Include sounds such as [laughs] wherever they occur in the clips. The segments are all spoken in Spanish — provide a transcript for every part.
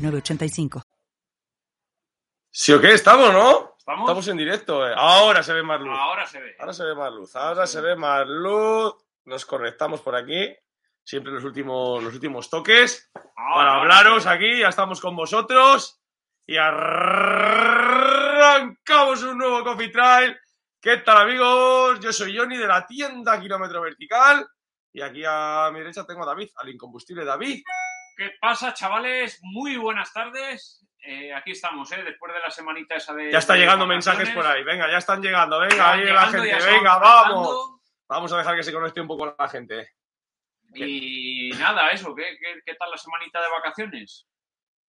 906985. Sí o qué, estamos, ¿no? ¿Estamos? en directo. eh. Ahora se ve más luz. Ahora se ve. Ahora se ve más luz. Ahora se ve más luz. Nos conectamos por aquí. Siempre los últimos, los últimos toques. Ahora, para hablaros aquí. Ya estamos con vosotros. Y arrancamos un nuevo Coffee Trail. ¿Qué tal, amigos? Yo soy Johnny de la tienda Kilómetro Vertical. Y aquí a mi derecha tengo a David, al incombustible David. ¿Qué pasa, chavales? Muy buenas tardes. Eh, aquí estamos, ¿eh? Después de la semanita esa de. Ya está de llegando mensajes por ahí. Venga, ya están llegando. Venga, Ya ahí la gente. Venga, vamos. Vamos a dejar que se conecte un poco la gente. Y nada, eso. ¿qué, qué, qué tal la semanita de vacaciones?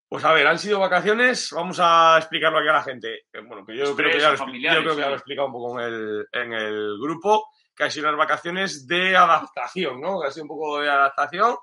Pues a ver, han sido vacaciones, vamos a explicarlo aquí a la gente. Eh, Bueno, que yo Estrés creo que ya lo, yo creo que ya lo he explicado un poco en el, en el grupo, que han sido unas vacaciones de adaptación, ¿no? Que ha sido un poco de adaptación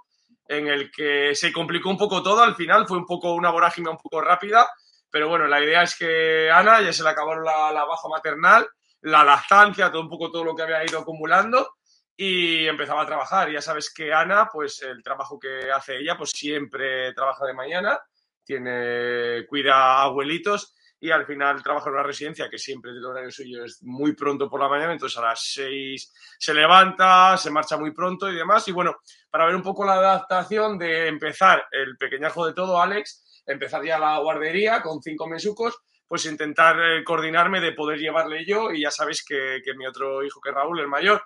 en el que se complicó un poco todo, al final fue un poco una vorágine un poco rápida, pero bueno, la idea es que Ana ya se le acabaron la, la baja maternal, la lactancia, todo un poco todo lo que había ido acumulando y empezaba a trabajar. Ya sabes que Ana, pues el trabajo que hace ella, pues siempre trabaja de mañana tiene, cuida a abuelitos y al final trabaja en una residencia que siempre el horario suyo es muy pronto por la mañana, entonces a las 6 se levanta, se marcha muy pronto y demás. Y bueno, para ver un poco la adaptación de empezar el pequeñajo de todo, Alex, empezar ya la guardería con cinco mesucos, pues intentar eh, coordinarme de poder llevarle yo y ya sabéis que, que mi otro hijo, que Raúl, el mayor,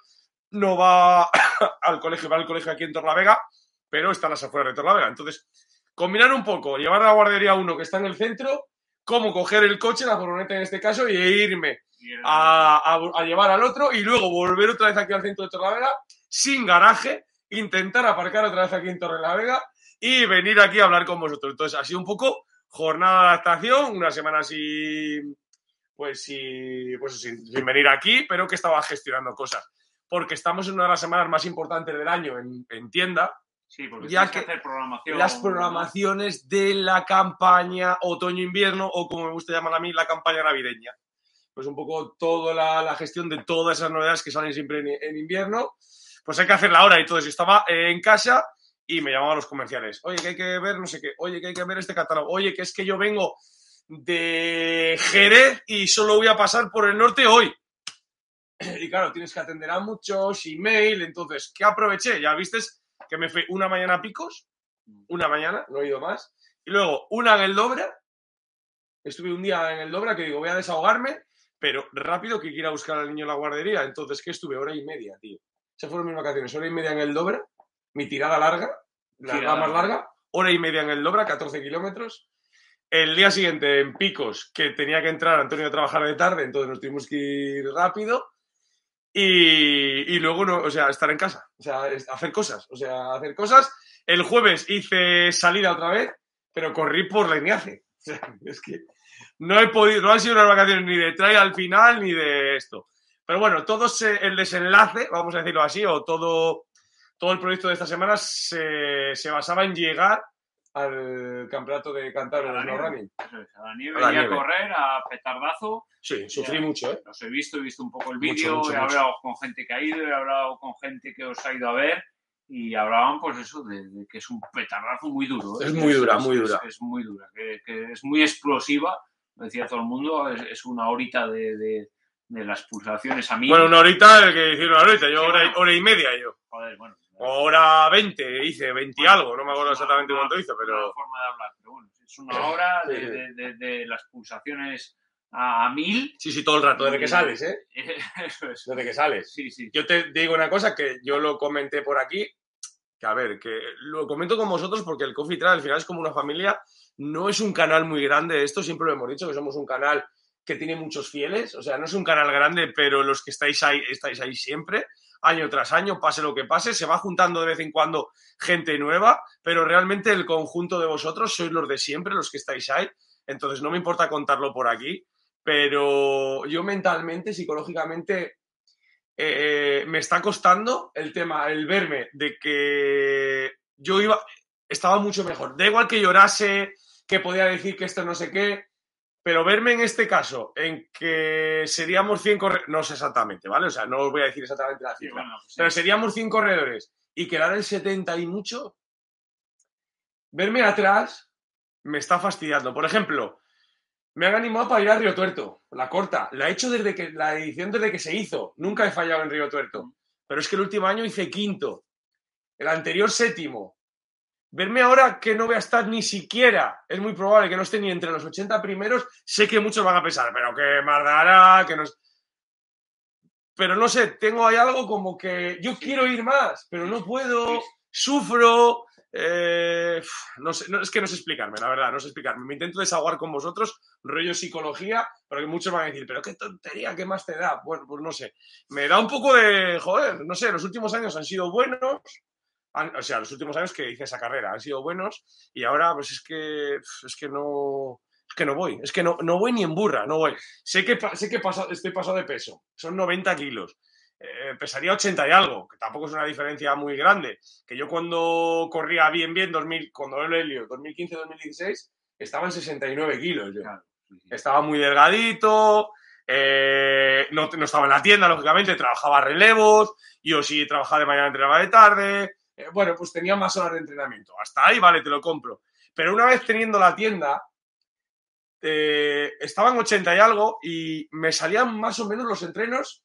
no va [coughs] al colegio, va al colegio aquí en Torlavega, pero está a las afueras de Torlavega. Entonces, combinar un poco, llevar a la guardería uno que está en el centro, cómo coger el coche, la furgoneta en este caso, y irme a, a- a llevar al otro y luego volver otra vez aquí al centro de Torrelavega sin garaje, intentar aparcar otra vez aquí en Torrelavega y venir aquí a hablar con vosotros. Entonces, ha sido un poco jornada de adaptación, una semana sin, pues, sin, pues, sin, sin venir aquí, pero que estaba gestionando cosas. Porque estamos en una de las semanas más importantes del año en, en tienda, Sí, porque ya que, que hacer programación. las programaciones de la campaña otoño-invierno o como me gusta llamar a mí, la campaña navideña. Pues un poco toda la, la gestión de todas esas novedades que salen siempre en, en invierno, pues hay que hacerla ahora y todo eso. Estaba eh, en casa y me llamaban los comerciales. Oye, que hay que ver no sé qué. Oye, que hay que ver este catálogo. Oye, que es que yo vengo de Jerez y solo voy a pasar por el norte hoy. [clears throat] Y claro, tienes que atender a muchos email. Entonces, ¿qué aproveché? Ya viste que me fui una mañana a picos, una mañana, no he ido más, y luego una en el Dobra, estuve un día en el Dobra que digo, voy a desahogarme, pero rápido que quiera buscar al niño en la guardería, entonces que estuve hora y media, tío. Esas fueron mis vacaciones, hora y media en el Dobra, mi tirada larga, la, Tirada más larga. larga, hora y media en el Dobra, 14 kilómetros. El día siguiente en Picos, que tenía que entrar Antonio a trabajar de tarde, entonces nos tuvimos que ir rápido. Y, luego, no, o sea, estar en casa, o sea, hacer cosas, o sea, hacer cosas. El jueves hice salida otra vez, pero corrí por la Ignace. [laughs] O sea, es que no he podido, no han sido unas vacaciones ni de trail al final ni de esto. Pero bueno, todo se- el desenlace, vamos a decirlo así, o todo, todo el proyecto de esta semana se, se basaba en llegar al campeonato de Cantabria A la de nieve. Running. Es, a la nieve, A la y a nieve. correr, a petardazo. Sí, sufrí Ya. mucho, ¿eh? Los he visto, he visto un poco el vídeo, he mucho. hablado con gente que ha ido, he hablado con gente que os ha ido a ver y hablaban pues eso, de, de que es un petardazo muy duro. ¿eh? Es muy dura, es- muy es- dura. Es, muy dura, que, que es muy explosiva, decía todo el mundo, es, es una horita de, de- de las pulsaciones a mí. Bueno, una horita, el que hicieron una horita, yo Sí, hora, y- bueno. hora y media yo. Joder, bueno. Hora 20 hice, 20 y algo, no me acuerdo una- exactamente una- cuánto hice, una pero... forma de hablar, pero bueno, es una hora de, Sí, sí. de- de- de las pulsaciones a, a mil. Sí, sí, todo el rato, desde que sales, ¿eh? [laughs] Eso es. Desde que sales. Sí, sí. Yo te digo una cosa que yo lo comenté por aquí, que a ver, que lo comento con vosotros porque el Coffee Trail al final es como una familia, no es un canal muy grande esto, siempre lo hemos dicho, que somos un canal que tiene muchos fieles, o sea, no es un canal grande, pero los que estáis ahí, estáis ahí siempre. Año tras año, pase lo que pase, se va juntando de vez en cuando gente nueva, pero realmente el conjunto de vosotros sois los de siempre, los que estáis ahí, entonces no me importa contarlo por aquí, pero yo mentalmente, psicológicamente, eh, me está costando el tema, el verme de que yo iba, estaba mucho mejor. Da igual que llorase, que podía decir que esto no sé qué, pero verme en este caso, en que seríamos 100 corredores, no sé exactamente, ¿vale? O sea, no os voy a decir exactamente la cifra, pues pero seríamos 100 corredores y quedar el 70 y mucho, verme atrás me está fastidiando. Por ejemplo, me han animado para ir a Río Tuerto, la corta. La he hecho desde que la edición desde que se hizo. Nunca he fallado en Río Tuerto. Pero es que el último año hice quinto. El anterior séptimo. Verme ahora que no voy a estar ni siquiera, es muy probable que no esté ni entre los 80 primeros, sé que muchos van a pensar, pero que más dará, que no Pero no sé, tengo ahí algo como que yo quiero ir más, pero no puedo, sufro, eh, no sé, no, es que no sé explicarme, la verdad, no sé explicarme. Me intento desahogar con vosotros, rollo psicología, pero que muchos van a decir, pero qué tontería, ¿qué más te da? Bueno, pues no sé. Me da un poco de, joder, no sé, los últimos años han sido buenos, o sea, los últimos años que hice esa carrera han sido buenos y ahora pues es que, es que no, es que no voy, es que no, no voy ni en burra, no voy. Sé que, sé que estoy pasado de peso, son 90 kilos. Eh, pesaría 80 y algo, que tampoco es una diferencia muy grande. Que yo cuando corría bien, bien, 2000, cuando el Helio, 2015-2016, estaba en 69 kilos. Yo. Estaba muy delgadito, eh, no, no, estaba en la tienda, lógicamente, trabajaba relevos, yo sí trabajaba de mañana, entrenaba de tarde. Eh, bueno, pues tenía más horas de entrenamiento. Hasta ahí, vale, te lo compro. Pero una vez teniendo la tienda, estaba en 80 y algo y me salían más o menos los entrenos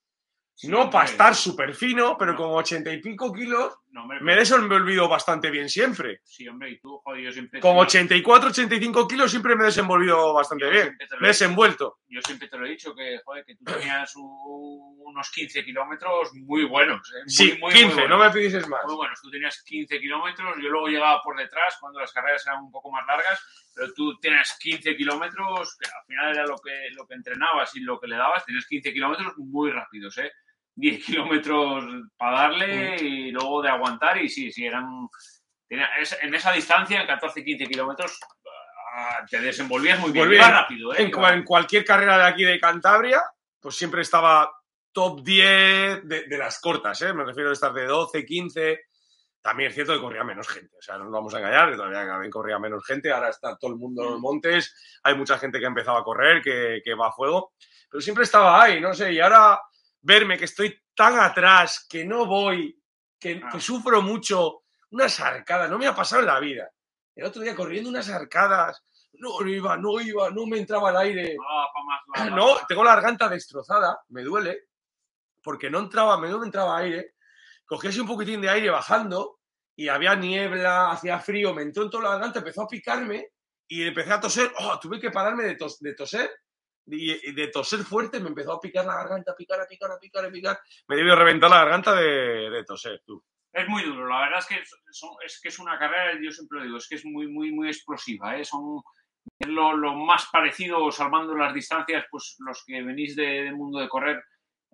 no para estar súper fino, pero con ochenta y pico kilos me he desenvolvido bastante bien siempre. Sí, hombre, y tú, joder, yo siempre... Con 84, 85 kilos siempre me he desenvolvido bastante bien. Me he desenvuelto. Yo siempre te lo he dicho, que, joder, que tú tenías unos 15 kilómetros muy buenos. ¿eh? sí, 15, no me pidises más. Muy buenos, tú tenías 15 kilómetros, yo luego llegaba por detrás cuando las carreras eran un poco más largas, pero tú tienes 15 kilómetros, que al final era lo que, lo que entrenabas y lo que le dabas, tienes 15 kilómetros muy rápidos, ¿eh? 10 [laughs] kilómetros para darle mm. y luego de aguantar y sí, sí, eran... En esa distancia, en 14-15 kilómetros, ah, te desenvolvías muy bien, rápido. ¿eh? En, cualquier carrera de aquí de Cantabria, pues siempre estaba top 10 de, las cortas, ¿eh? me refiero a estar de 12, 15. También es cierto que corría menos gente, o sea, no nos vamos a engañar, que todavía corría menos gente, ahora está todo el mundo en los montes, hay mucha gente que ha empezado a correr, que, que va a fuego, pero siempre estaba ahí, no sé, y ahora verme que estoy tan atrás, que no voy, que, ah. sufro mucho, unas arcadas, no me ha pasado en la vida. El otro día corriendo unas arcadas, no, iba, no iba, no me entraba el aire. no, tengo la garganta destrozada, me duele, porque no entraba, me no entraba aire. Cogí así un poquitín de aire bajando y había niebla, hacía frío, me entró en toda la garganta, empezó a picarme y empecé a toser. Oh, tuve que pararme de, de toser y, de toser fuerte me empezó a picar la garganta, a picar, a picar, a picar, a picar. Me debió reventar la garganta de, toser, tú. Es muy duro, la verdad es que es, que es una carrera, yo siempre lo digo, es que es muy, muy, muy explosiva, ¿eh? Son lo, lo, más parecido, salvando las distancias, pues los que venís del mundo de correr,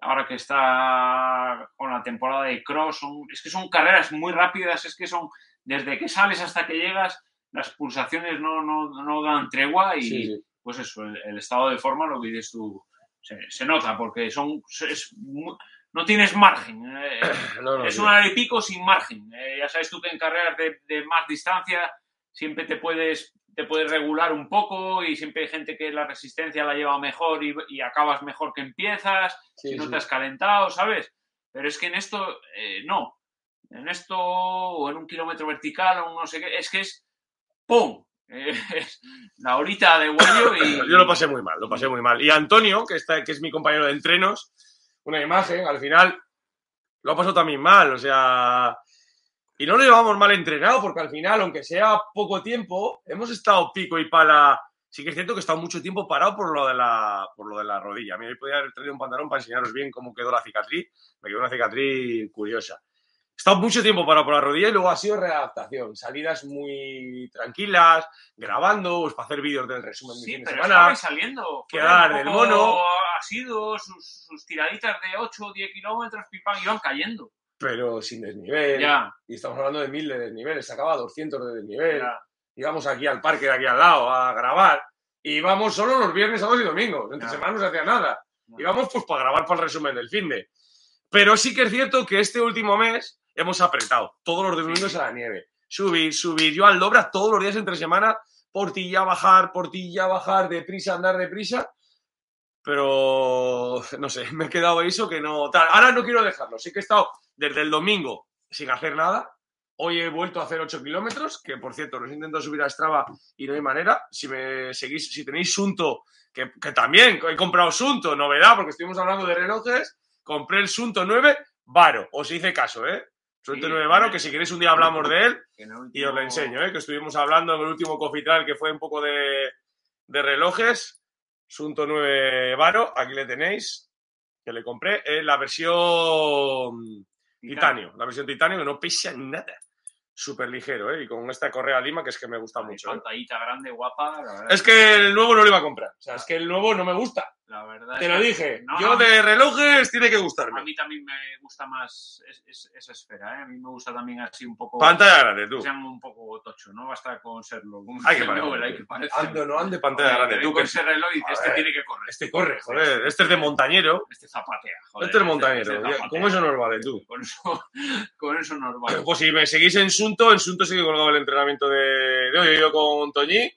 ahora que está con la temporada de cross, son, es que son carreras muy rápidas, es que son, desde que sales hasta que llegas, las pulsaciones no, no, no dan tregua y, pues eso, el, estado de forma, lo que dices tú, se, nota, porque son no tienes margen. Eh, [clears throat] es un hora y pico sin margen. Eh, ya sabes tú que en carreras de, más distancia siempre te puedes, te puedes regular un poco y siempre hay gente que la resistencia la lleva mejor y, acabas mejor que empiezas, si no te has calentado, ¿sabes? Pero es que en esto, eh, no. En esto, o en un kilómetro vertical, o no sé qué, es que es ¡pum! [laughs] la horita de huello y... [laughs] Yo lo pasé muy mal, lo pasé muy mal. Y Antonio, que, está, que es mi compañero de entrenos, una imagen, al final lo ha pasado también mal, o sea... Y no lo llevamos mal entrenado, porque al final, aunque sea poco tiempo, hemos estado pico y pala. Sí que es cierto que he estado mucho tiempo parado por lo de la, por lo de la rodilla. A mí me podía haber traído un pantalón para enseñaros bien cómo quedó la cicatriz. Me quedó una cicatriz curiosa. Estado mucho tiempo parado por la rodilla y luego ha sido readaptación. Salidas muy tranquilas, grabando, pues para hacer vídeos del resumen de Sí, fin de semana. saliendo. quedar del mono. asiduos, sus, sus tiraditas de 8 o 10 kilómetros, pim, pam, iban cayendo. Pero sin desnivel. Ya, Y estamos hablando de mil de desnivel. Sacaba 200 de desnivel. ya. íbamos aquí al parque de aquí al lado a grabar. Y íbamos solo los viernes, sábados y domingos. Entre Ya. semana no se hacía nada. Íbamos pues para grabar para el resumen del fin de. Pero sí que es cierto que este último mes hemos apretado todos los domingos a la nieve. Subir, subir. Yo al Dobra todos los días entre semana, portilla, bajar, portilla, bajar, deprisa, andar deprisa. Pero no sé, me he quedado eso que no. Tal. Ahora no quiero dejarlo. Sí que he estado desde el domingo sin hacer nada. Hoy he vuelto a hacer 8 kilómetros, que por cierto, los intento subir a Strava y no hay manera. Si me seguís, si tenéis Sunto, que, que también he comprado Sunto, novedad, porque estuvimos hablando de relojes, compré el Sunto 9 Varo, os hice caso, ¿eh? Sunto Sí, 9 Varo, que si queréis un día hablamos de él y os lo enseño, ¿eh? Que estuvimos hablando en el último Cofital, que fue un poco de, de relojes. Sunto 9 Varo, aquí le tenéis, que le compré, la versión titanio, la versión titanio que no pesa nada. Súper ligero, ¿eh? Y con esta correa Lima, que es que me gusta mucho. ¿eh? Pantallita grande, guapa. La Es que el nuevo no lo iba a comprar. O sea, es que el nuevo no me gusta. La verdad Te es lo que- dije. No, Yo no, de relojes tiene que A gustarme. mí también me gusta más es- es- esa esfera, ¿eh? A mí me gusta también así un poco... Pantalla grande, tú. que sea un poco tocho, no basta con serlo. Con Hay que parecer. Hay que parecer. Ando, no ande pantalla grande, tú. con ese reloj y dices, este tiene que correr. este corre, joder. Este es de montañero. Este zapatea, joder. Este es montañero. este zapatea. ¿Cómo eso nos vale, tú? Con eso, [laughs] con eso nos vale. Pues si me seguís en Sunto, en Sunto sí que colgado el entrenamiento de, de hoy. Yo con Toñi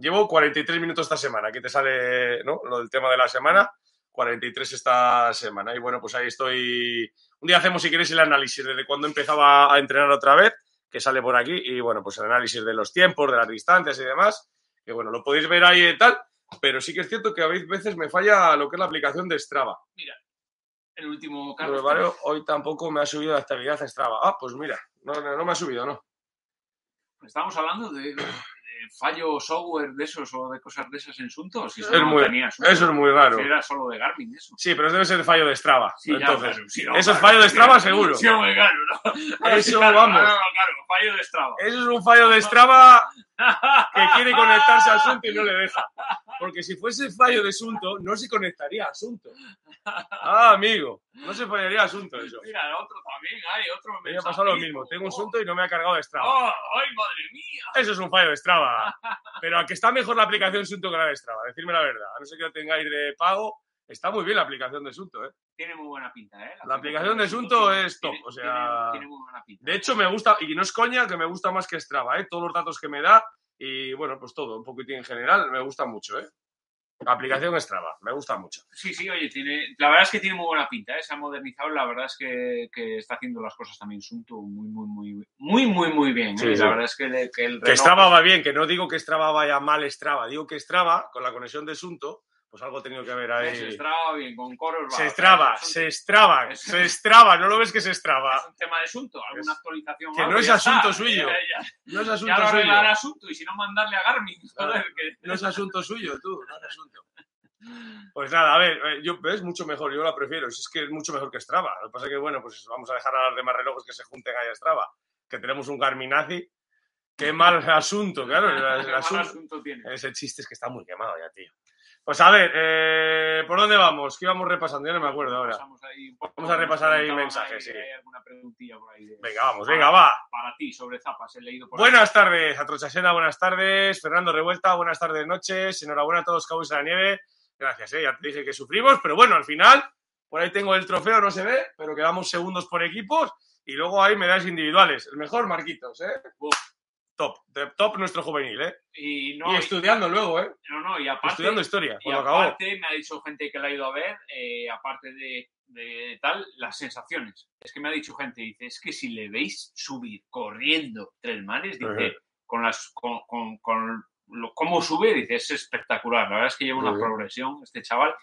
llevo 43 minutos esta semana. Aquí te sale ¿no? lo del tema de la semana. 43 esta semana. Y bueno, pues ahí estoy. Un día hacemos, si queréis, el análisis desde cuando empezaba a entrenar otra vez, que sale por aquí. Y bueno, pues el análisis de los tiempos, de las distancias y demás. Que bueno, lo podéis ver ahí y tal. Pero sí que es cierto que a veces me falla lo que es la aplicación de Strava. El último Carlos. Mario, hoy tampoco me ha subido la estabilidad en Strava. Ah, pues mira, no, no, no me ha subido, ¿no? Estamos hablando de fallo software de esos o de cosas de esas en Sunto. Si Es eso no muy- tenía Sunto. Eso es muy raro. Si era solo de Garmin eso. Sí, pero debe ser fallo de Strava. Sí, ya, Entonces, sí, no, eso es fallo de Strava seguro. Sí, hombre, claro, ¿no? Eso, [laughs] Claro, vamos. Claro, claro, fallo de Strava. eso es un fallo de Strava que quiere conectarse a Asunto y no le deja. Porque si fuese fallo de Asunto, no se conectaría a Asunto. Ah, amigo, no se fallaría a Asunto eso. Mira, el otro también, hay otro Me ha pasado lo mismo. Tengo un Asunto y no me ha cargado de Strava. ¡Oh, ¡Ay, madre mía! Eso es un fallo de Strava. Pero a que está mejor la aplicación Asunto que la de Strava, decirme la verdad. A no ser que lo tengáis de pago, está muy bien la aplicación de Asunto, ¿eh? Tiene muy buena pinta, ¿eh? La aplicación de Asunto tiene- es top, tiene- o sea- Tiene, tiene muy buena pinta. De hecho, me gusta, y no es coña, que me gusta más que Strava, ¿eh? Todos los datos que me da y, bueno, pues todo, un poquitín en general, me gusta mucho, ¿eh? La aplicación Strava, me gusta mucho. Sí, sí, oye, tiene, la verdad es que tiene muy buena pinta, ¿eh? se ha modernizado, la verdad es que, que está haciendo las cosas también Sunto muy, muy, muy, muy, muy, muy bien. ¿eh? Sí, la sí. verdad es que, le- que el Que Strava va bien, que no digo que Strava vaya mal Strava, digo que Strava, con la conexión de Sunto, pues algo ha tenido que ver se ahí. estraba bien, con coros Se estraba, es se estraba, Es- se estraba, no lo ves que se Es estraba. un tema de Sunto, alguna Es- actualización. que no es asunto suyo. No es asunto suyo. arreglará Sunto y si no mandarle a Garmin. Que... No es asunto suyo, tú, no es asunto. [laughs] Pues nada, a ver, eh, yo es mucho mejor, yo la prefiero, es que es mucho mejor que Strava. Lo que pasa es que, bueno, pues vamos a dejar a los demás relojes que se junten ahí a Strava, que tenemos un Garminazi. Qué mal [laughs] asunto, claro. el- el asunto- asunto tiene. Ese chiste es que está muy quemado ya, tío. Pues a ver, eh, ¿por dónde vamos? ¿Qué íbamos repasando? Ya no me acuerdo ahora. Ahí Vamos a repasar ahí mensajes, sí. Hay alguna preguntilla por ahí. de- Venga, vamos, para- venga, va. Para ti, sobre zapas, he leído por Buenas tardes, Atrochasena, buenas tardes. Fernando Revuelta, buenas tardes, noches. Enhorabuena a todos Cowboys en la nieve. Gracias, eh, ya te dije que sufrimos, pero bueno, al final, por ahí tengo el trofeo, no se ve, pero quedamos segundos por equipos y luego hay medallas individuales. El mejor, Marquitos, ¿eh? Uf. Top, de top nuestro juvenil, ¿eh? Y no, y estudiando luego, ¿eh? no, no, y aparte, Estudiando historia, y aparte me ha dicho gente que la ha ido a ver, eh, aparte de, de tal, las sensaciones. Es que me ha dicho gente, dice, es que si le veis subir corriendo tres manes, dice, Ajá. con las con, con, con lo, cómo sube, dice, es espectacular. La verdad es que lleva una Ajá. progresión este chaval.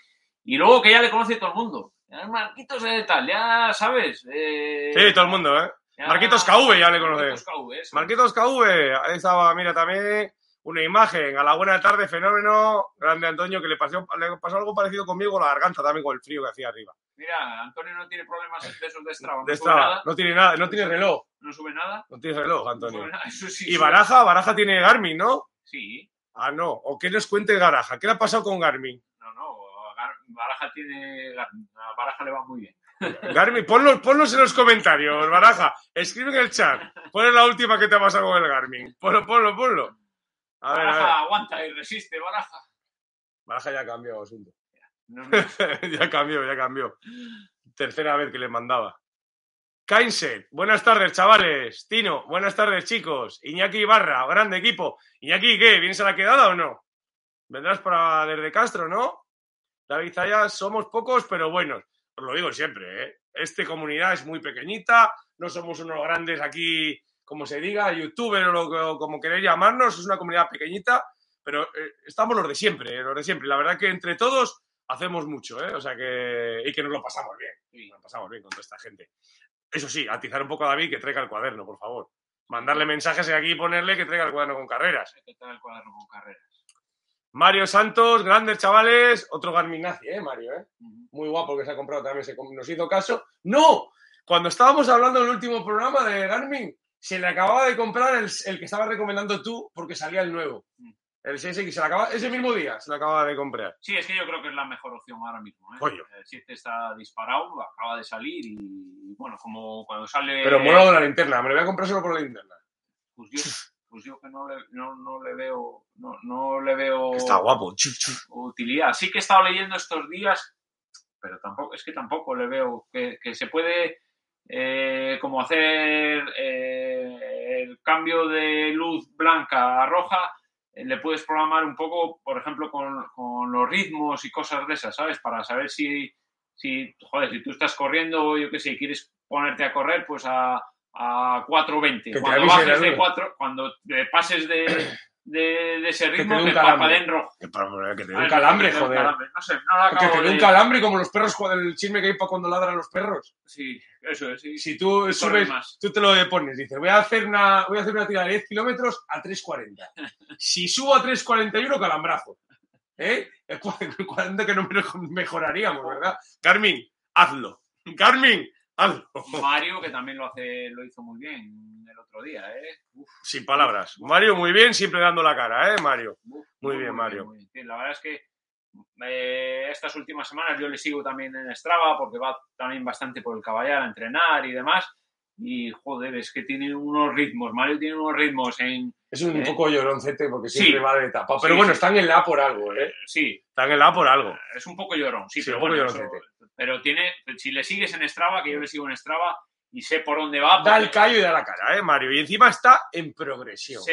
Y luego que ya le conoce todo el mundo. Marquitos de tal, ya sabes. eh, Sí, todo el mundo, ¿eh? Ya- Marquitos KV ya le conoce. Marquitos KV. Marquitos KV, ahí estaba, mira, también una imagen. A la buena tarde, fenómeno. Grande Antonio, que le pasó, le pasó algo parecido conmigo, la garganta también con el frío que hacía arriba. Mira, Antonio no tiene problemas de esos de Strava. De no sube Strava. nada. No tiene nada, no tiene reloj. No sube nada. No tiene reloj, no Antonio. nada. Eso sí. Y sube. Baraja, Baraja tiene Garmin, ¿no? Sí. Ah, no. ¿O qué nos cuente Garaja? ¿Qué le ha pasado con Garmin? No, no. Gar- Baraja tiene. A Baraja le va muy bien. Garmin, ponlos, ponlos en los comentarios, Baraja. Escribe en el chat. Pon la última que te ha pasado con el Garmin. Ponlo, ponlo, ponlo. A ver, a Baraja ver. aguanta y resiste, Baraja. Baraja ya ha cambiado asunto. No, no. [laughs] ya cambió, ya cambió. Tercera vez que le mandaba. Kainset, buenas tardes, chavales. Tino, buenas tardes, chicos. Iñaki Ibarra, grande equipo. Iñaki, ¿qué? ¿Vienes a la quedada o no? Vendrás para desde Castro, ¿no? David Zayas, somos pocos, pero buenos. Os lo digo siempre, ¿eh? Esta comunidad es muy pequeñita, no somos unos grandes aquí, como se diga, youtuber o, lo que- como queréis llamarnos, es una comunidad pequeñita, pero eh, estamos los de siempre, ¿eh? los de siempre. La verdad que entre todos hacemos mucho, ¿eh? O sea que. Y que nos lo pasamos bien. Nos lo pasamos bien con toda esta gente. Eso sí, atizar un poco a David que traiga el cuaderno, por favor. Mandarle mensajes aquí y ponerle que traiga el cuaderno con carreras. Que traer el cuaderno con carreras. Mario Santos, grandes chavales. Otro Garmin Nazi, ¿eh, Mario? ¿eh? Muy guapo que se ha comprado también, se nos hizo caso. ¡No! Cuando estábamos hablando del último programa de Garmin, se le acababa de comprar el, el que estabas recomendando tú porque salía el nuevo. Mm. El 6X, se le acaba, ese mismo día se le acababa de comprar. Sí, es que yo creo que es la mejor opción ahora mismo. ¿eh? Coño. El 7 está disparado, acaba de salir y bueno, como cuando sale. Pero mola de la linterna, me lo voy a comprar solo por la linterna. Pues yo, [laughs] pues yo que no le, no, no le veo. No, no le veo Está guapo. Utilidad. Sí que he estado leyendo estos días, pero tampoco, es que tampoco le veo que, que se puede eh, como hacer eh, el cambio de luz blanca a roja, eh, le puedes programar un poco, por ejemplo, con, con los ritmos y cosas de esas, ¿sabes? Para saber si, si, joder, si tú estás corriendo, yo qué sé, quieres ponerte a correr, pues a, a 4.20. te Cuando bajes de luz. 4, cuando te pases de, de, de ese ritmo, dé te un calambre. parpadea en rojo. Que, que te dé un calambre, que un joder. calambre. No sé, no lo Que acabo te dé un calambre como los perros, con el chisme que hay para cuando ladran los perros. Sí, eso es, sí. Si tú Y subes, más. tú te lo pones, dices, voy a hacer una, voy a hacer una tirada de 10 kilómetros a 3.40. [laughs] Si subo a 3.41, calambrazo. ¿Eh? Es cu- [laughs] cuando que no me- mejoraríamos, ¿verdad? Carmen, hazlo. Carmen, hazlo. Mario, que también lo hace, lo hizo muy bien el otro día, ¿eh? Uf, Sin palabras. Mario, muy bien, siempre dando la cara, ¿eh, Mario? uf, Muy bien, Mario. muy bien. Sí, la verdad es que eh, estas últimas semanas yo le sigo también en Strava porque va también bastante por el caballar a entrenar y demás. Y joder, es que tiene unos ritmos. Mario tiene unos ritmos en. Es un ¿Eh? poco lloroncete porque Sí. siempre va de etapa. Pero Sí, bueno, sí. están en la por algo, ¿eh? Sí, Están en la por algo. es un poco llorón, sí, Sí, pero un poco bueno, lloroncete. eso- pero tiene, si le sigues en Strava, que yo le sigo en Strava y sé por dónde va, Da el callo y da la cara, ¿eh, Mario? Y encima está en progresión.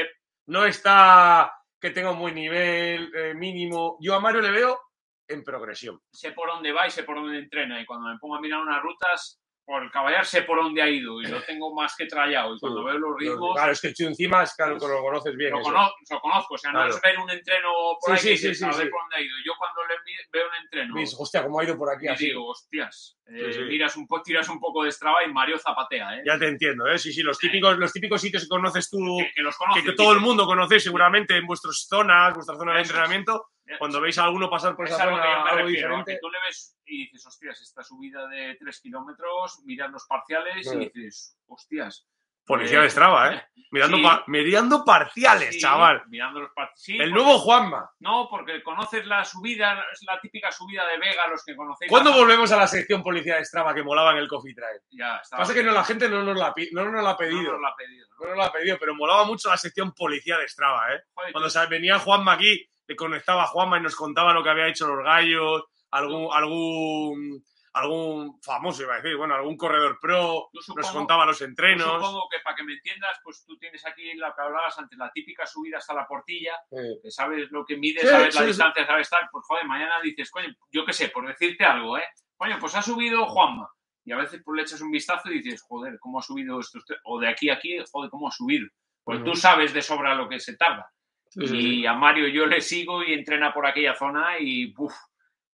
No está que tenga un buen nivel eh, mínimo. Yo a Mario le veo en progresión. sé por dónde va y sé por dónde entrena. Y cuando me pongo a mirar unas rutas, por el caballar sé por dónde ha ido y lo tengo más que trallado. Y cuando Sí. veo los ritmos, Claro, es que tú encima es que lo, lo conoces bien. lo, conozco, lo conozco. O sea, no Claro. es ver un entreno por Sí, ahí sí, dices, sí, sí. por dónde ha ido. Yo cuando le veo un entreno Dices, hostia, cómo ha ido por aquí y así. digo, hostias, eh, miras un po- tiras un poco de Strava y Mario zapatea, ¿eh? Ya te entiendo, ¿eh? Sí, sí, los típicos, los típicos sitios que conoces tú, que, que los que, conoces. que todo el mundo conoce seguramente en vuestras zonas, vuestra zona de entrenamiento. Eh, Cuando veis a alguno pasar por es esa zona me algo diferente. tú le ves y dices, hostias, esta subida de 3 kilómetros, miras los parciales y dices, hostias. Policía eh, de Strava, ¿eh? Mirando, sí. pa- mirando parciales, sí, chaval. Mirando los parciales. Sí, El porque- nuevo Juanma. No, porque conoces la subida, es la típica subida de Vega, los que conocéis. ¿Cuándo la- volvemos a la sección Policía de Strava que molaba en el Coffee Drive? Ya, está. Pasa que no, la gente no nos la, pi- no nos la ha No pedido. nos lo ha pedido. ¿no? No nos la ha pedido, pero molaba mucho la sección Policía de Strava, ¿eh? Joder, Cuando venía Juanma aquí, le conectaba a Juanma y nos contaba lo que había hecho los gallos, algún, algún, algún famoso, iba a decir, bueno, algún corredor pro, nos contaba los entrenos. supongo que para que me entiendas, pues tú tienes aquí lo que hablabas antes, la típica subida hasta la portilla, que sabes lo que mides, Sí, sabes sí, la distancia, sabes tal, pues joder, mañana dices, coño, yo qué sé, por decirte algo, ¿eh? Coño, pues ha subido Juanma. Y a veces pues le echas un vistazo y dices, joder, ¿cómo ha subido esto? O de aquí a aquí, joder, ¿cómo ha subido? Pues tú sabes de sobra lo que se tarda. Y a Mario yo le sigo y entrena por aquella zona y uf,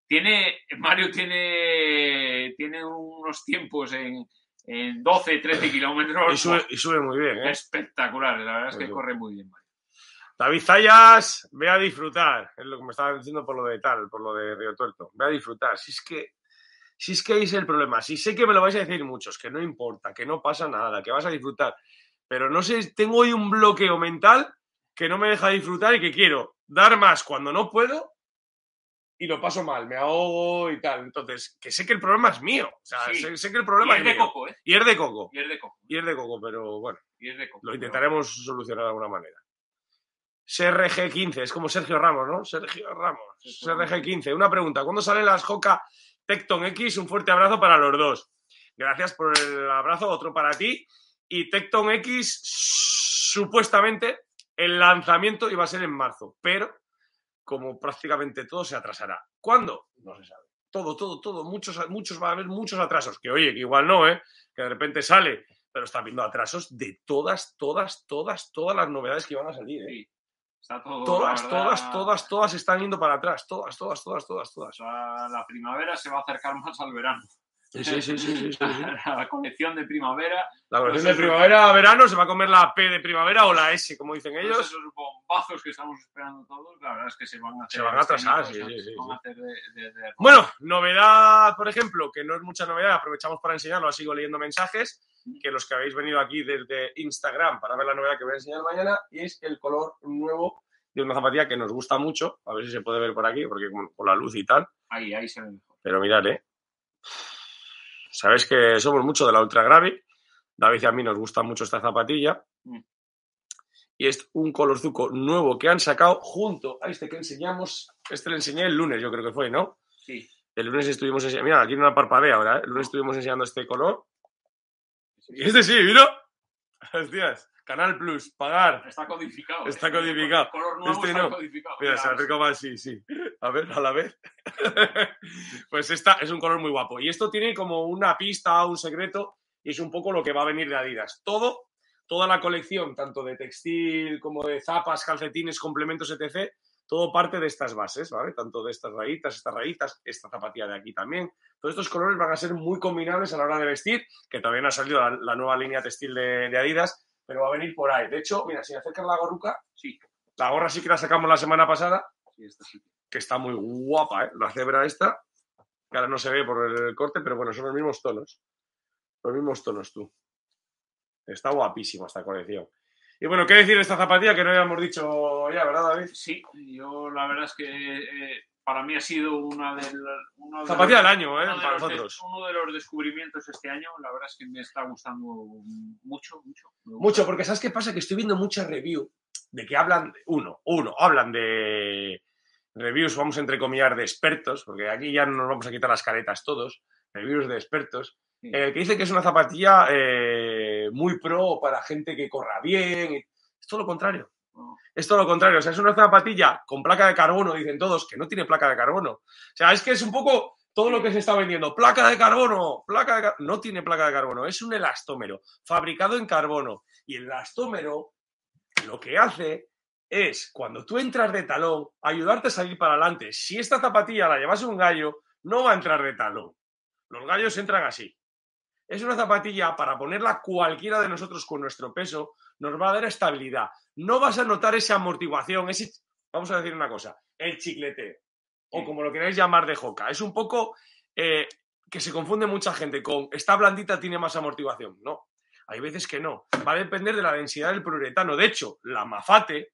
tiene, Mario tiene, tiene unos tiempos en, en 12, 13 kilómetros Y sube, y sube muy bien, ¿eh? espectaculares. La verdad es que corre muy bien, Mario. David Zayas, ve a disfrutar. Es lo que me estaba diciendo por lo de tal, por lo de Río Tuerto. Ve a disfrutar. Si es que, si es que ahí es el problema. Si sé que me lo vais a decir muchos, que no importa, que no pasa nada, que vas a disfrutar. Pero no sé, tengo hoy un bloqueo mental que no me deja disfrutar y que quiero dar más cuando no puedo y lo paso mal, me ahogo y tal. Entonces, que sé que el problema es mío. O sea, Sí. sé, sé que el problema Y es de mío. coco, ¿eh? Y es de coco. Y es de coco. Y es de coco, pero bueno, Y es de coco. lo intentaremos solucionar de alguna manera. CRG15, es como Sergio Ramos, ¿no? Sergio Ramos. Sergio CRG15. Una pregunta. ¿Cuándo salen las Joca Tecton X? Un fuerte abrazo para los dos. Gracias por el abrazo, otro para ti. Y Tecton X, supuestamente, el lanzamiento iba a ser en marzo, pero como prácticamente todo se atrasará. ¿Cuándo? No se sabe. Todo, todo, todo. Muchos, muchos va a haber muchos atrasos. Que oye, que igual no, ¿eh? Que de repente sale. Pero está habiendo atrasos de todas, todas, todas, todas las novedades que van a salir, ¿eh? Sí. Está todo. Todas, verdad, todas, todas, todas están yendo para atrás. Todas, todas, todas, todas, todas. la primavera se va a acercar más al verano. Sí, sí, sí, sí, sí. La colección de primavera. La versión Pues de primavera verano se va a comer la P de primavera o la S, como dicen Todos ellos. esos bombazos que estamos esperando todos, la verdad es que se van a hacer. Se van a atrasar, sí, sí, sí, Bueno, novedad, por ejemplo, que no es mucha novedad, aprovechamos para enseñarlo, sigo leyendo mensajes, que los que habéis venido aquí desde Instagram para ver la novedad que voy a enseñar mañana, es el color nuevo de una zapatilla que nos gusta mucho, a ver si se puede ver por aquí, porque con, con la luz y tal, Ahí, ahí se ve mejor. pero mirad, ¿eh? Sabéis que somos mucho de la Ultra Gravity, David y a mí nos gusta mucho esta zapatilla, Mm. y es un colorzuco nuevo que han sacado junto a este que enseñamos, este lo enseñé el lunes, yo creo que fue, ¿no? Sí. El lunes estuvimos enseñando. Mira, aquí en una parpadea ahora, ¿eh? El lunes estuvimos enseñando este color. Y este sí, mira. [laughs] Hostias. Canal Plus, pagar. Está codificado. Está ¿eh? codificado. El color nuevo Este está no. codificado. Mira, se Mira, acerca más, sí, sí. A ver, a la vez. [laughs] pues esta es un color muy guapo. Y esto tiene como una pista, un secreto, y es un poco lo que va a venir de Adidas. Todo, toda la colección, tanto de textil como de zapas, calcetines, complementos, etc., todo parte de estas bases, ¿vale? Tanto de estas rayitas, estas rayitas, esta zapatilla de aquí también. Todos estos colores van a ser muy combinables a la hora de vestir, que también ha salido la, la nueva línea textil de, de Adidas, pero va a venir por ahí. De hecho, mira, si acercas la gorruca, Sí, la gorra sí que la sacamos la semana pasada, sí, esta sí. que está muy guapa, ¿eh? La cebra esta, que ahora no se ve por el corte, pero bueno, son los mismos tonos. Los mismos tonos, tú. Está guapísima esta colección. Y bueno, ¿qué decir de esta zapatilla que no habíamos dicho ya, verdad, David? Sí, yo la verdad es que eh, para mí ha sido una de las. uno de Zapatilla del año, ¿eh? uno de Para los de- nosotros. uno de los descubrimientos este año, la verdad es que me está gustando mucho, mucho. Mucho, porque ¿sabes qué pasa? Que estoy viendo muchas reviews de que hablan, uno, uno, hablan de reviews, vamos a entrecomillar, de expertos, porque aquí ya no nos vamos a quitar las caretas todos, reviews de expertos, Sí. eh, que dice que es una zapatilla eh, muy pro para gente que corra bien. Es todo lo contrario. Es todo lo contrario. O sea, es una zapatilla con placa de carbono, dicen todos, que no tiene placa de carbono. O sea, es que es un poco todo lo que se está vendiendo. Placa de carbono, placa de No tiene placa de carbono, es un elastómero fabricado en carbono. Y el elastómero lo que hace es, cuando tú entras de talón, ayudarte a salir para adelante. Si esta zapatilla la llevase un gallo, no va a entrar de talón. Los gallos entran así. Es una zapatilla para ponerla cualquiera de nosotros con nuestro peso, nos va a dar estabilidad. No vas a notar esa amortiguación, ese, vamos a decir una cosa, el chicleteo, o como lo queráis llamar de joca. Es un poco eh, que se confunde mucha gente con esta blandita tiene más amortiguación. No, hay veces que no. Va a depender de la densidad del poliuretano. De hecho, la Mafate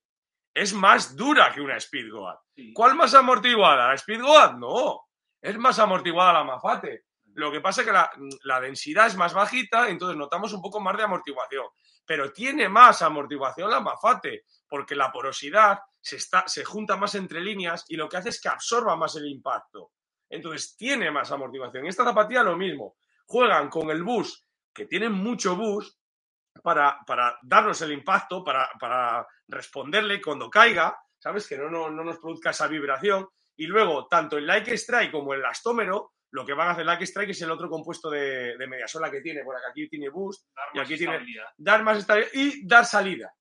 es más dura que una Speedgoat. Sí. ¿Cuál más amortiguada? ¿La Speedgoat? No, es más amortiguada la Mafate. Lo que pasa es que la, la densidad es más bajita, entonces notamos un poco más de amortiguación. Pero tiene más amortiguación la Mafate, porque la porosidad se, está, se junta más entre líneas y lo que hace es que absorba más el impacto. Entonces tiene más amortiguación. Esta zapatilla lo mismo. Juegan con el bus, que tienen mucho bus, para, para darnos el impacto, para, para responderle cuando caiga, ¿sabes? Que no, no, no nos produzca esa vibración. Y luego, tanto el Like Strike como el elastómero, lo que van a hacer Like Strike es el otro compuesto de, de mediasola que tiene, por aquí tiene boost, Dar y aquí tiene- dar más estabilidad y dar salida.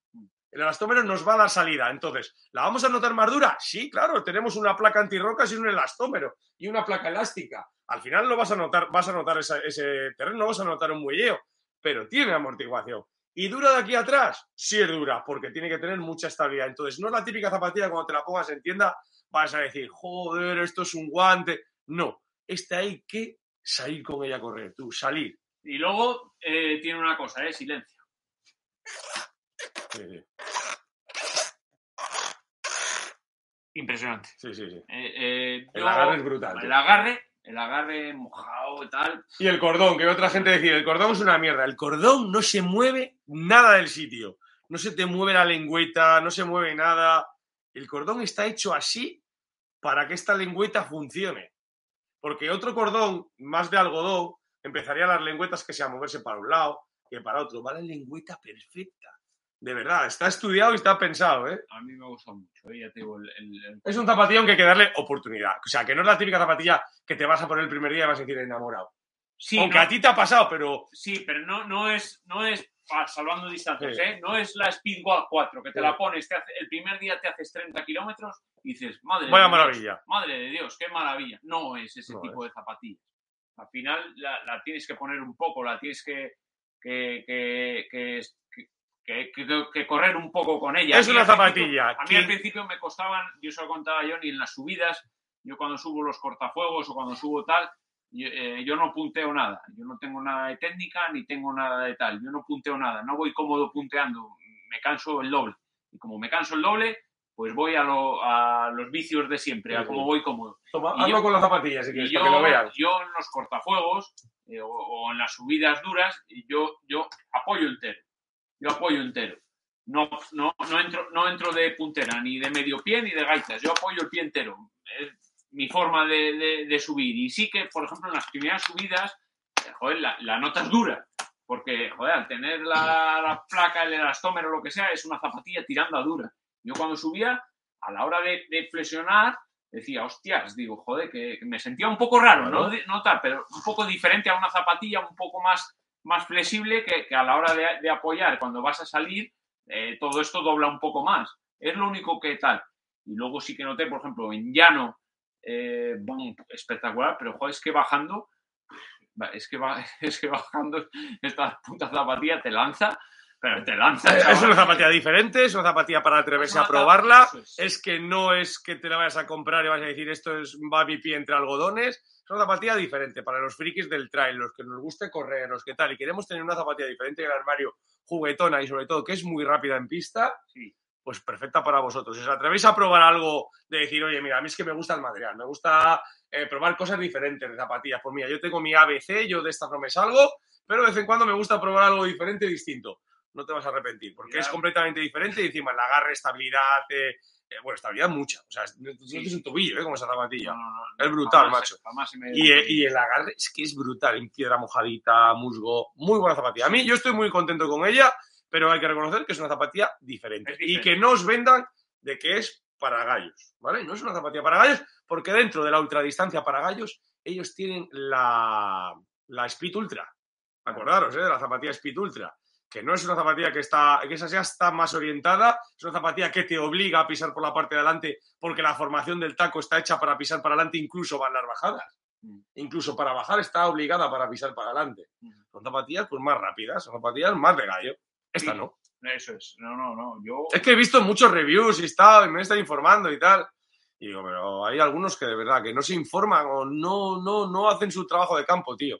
El elastómero nos va a dar salida. Entonces, ¿la vamos a notar más dura? Sí, claro, tenemos una placa antirrocas y un elastómero y una placa elástica. Al final lo vas a notar, vas a notar esa- ese terreno, no vas a notar un muelleo, pero tiene amortiguación. ¿Y dura de aquí atrás? Sí es dura, porque tiene que tener mucha estabilidad. Entonces, no es la típica zapatilla cuando te la pongas en tienda, vas a decir, joder, esto es un guante. No, esta hay que salir con ella a correr, tú, salir. Y luego eh, tiene una cosa, ¿eh? Silencio. Sí, sí, Impresionante. sí, sí, sí. Eh, eh, El yo- agarre es brutal. El agarre, el agarre mojado y tal. Y el cordón, que otra gente decir, el cordón es una mierda. El cordón no se mueve nada del sitio. No se te mueve la lengüeta, no se mueve nada. El cordón está hecho así para que esta lengüeta funcione. Porque otro cordón, más de algodón, empezaría las lengüetas que sea a moverse para un lado que para otro. Va la lengüeta perfecta. De verdad, está estudiado y está pensado, ¿eh? A mí me gusta mucho, ¿eh? ya te digo, el, el- el- Es un zapatillón que hay que darle oportunidad. O sea, que no es la típica zapatilla que te vas a poner el primer día y vas a decir enamorado. Sí, Aunque no- a ti te ha pasado, pero sí, pero no, no es, no es ah, salvando distancias, Sí. ¿eh? No es la Speedwalk 4, que te Sí. la pones, te hace- el primer día te haces 30 kilómetros y dices, madre vaya de Dios, maravilla. madre de Dios, qué maravilla. No es ese No tipo de zapatilla. Al final la, la tienes que poner un poco, la tienes que, que, que, que, que- que- que correr un poco con ella. Es una zapatilla A mí al principio me costaban, yo se lo contaba a Johnny en las subidas, yo cuando subo los cortafuegos o cuando subo tal, yo, eh, yo no punteo nada, yo no tengo nada de técnica ni tengo nada de tal, yo no punteo nada, no voy cómodo punteando, me canso el doble. Y como me canso el doble, pues voy a, lo- a los vicios de siempre, a cómo voy cómodo. Toma, Y yo- con las zapatillas si Y quieres, yo, para que lo vean. yo en los cortafuegos eh, o, o en las subidas duras, yo, yo apoyo entero. Yo apoyo entero. No, no, no, entro, no entro de puntera, ni de medio pie, ni de gaitas. Yo apoyo el pie entero. Es mi forma de, de- de subir. Y sí que, por ejemplo, en las primeras subidas, eh, joder, la, la nota es dura. Porque, joder, al tener la, la placa, el elastómero o lo que sea, es una zapatilla tirando a dura. Yo cuando subía, a la hora de, de flexionar, decía, hostias, digo, joder, que, que me sentía un poco raro. ¿no? No tal, pero un poco diferente a una zapatilla, un poco más, más flexible que, que a la hora de, de apoyar, cuando vas a salir, eh, todo esto dobla un poco más. Es lo único que tal. Y luego sí que noté, por ejemplo, en llano, eh, espectacular, pero joder, es que bajando, es que, va, [laughs] es que bajando esta puta zapatilla te lanza, pero te lanza. Es una zapatilla diferente, es una zapatilla para atreverse a probarla. es. Que no es que te la vayas a comprar y vas a decir esto es va mi pie entre algodones. Es una zapatilla diferente para los frikis del trail, los que nos guste correr, los que tal. Y queremos tener una zapatilla diferente en el armario, juguetona y sobre todo que es muy rápida en pista. Sí. Pues perfecta para vosotros. Si os atrevéis a probar algo de decir, oye, mira, a mí es que me gusta el material, me gusta eh, probar cosas diferentes de zapatillas. Pues mira, yo tengo mi ABC, yo de estas no me salgo, pero de vez en cuando me gusta probar algo diferente y distinto. No te vas a arrepentir, porque es completamente diferente y encima el agarre, estabilidad, eh, eh, bueno, estabilidad mucha. O sea, no Sí. es un tobillo, ¿eh? Como esa zapatilla. No, no, no, Es brutal, jamás- macho. jamás se me- Y, eh, y el agarre es que es brutal, en piedra mojadita, musgo, muy buena zapatilla. A mí yo estoy muy contento con ella, pero hay que reconocer que es una zapatilla diferente. Y que no os vendan de que es para gallos, ¿vale? No es una zapatilla para gallos, porque dentro de la ultradistancia para gallos, ellos tienen la, la Speed Ultra. Acordaros, ¿eh? De la zapatilla Speed Ultra. Que no es una zapatilla que está, que esa ya está más orientada, es una zapatilla que te obliga a pisar por la parte de adelante, porque la formación del taco está hecha para pisar para adelante, incluso van las bajadas Mm. incluso para bajar está obligada para pisar para adelante. Mm. Son zapatillas pues más rápidas, son zapatillas más de gallo. Esta Sí. no. Eso es. No, no, no. Yo. Es que he visto muchos reviews y estado y me estado informando y tal. Y digo, pero hay algunos que de verdad que no se informan o no, no, no hacen su trabajo de campo, tío.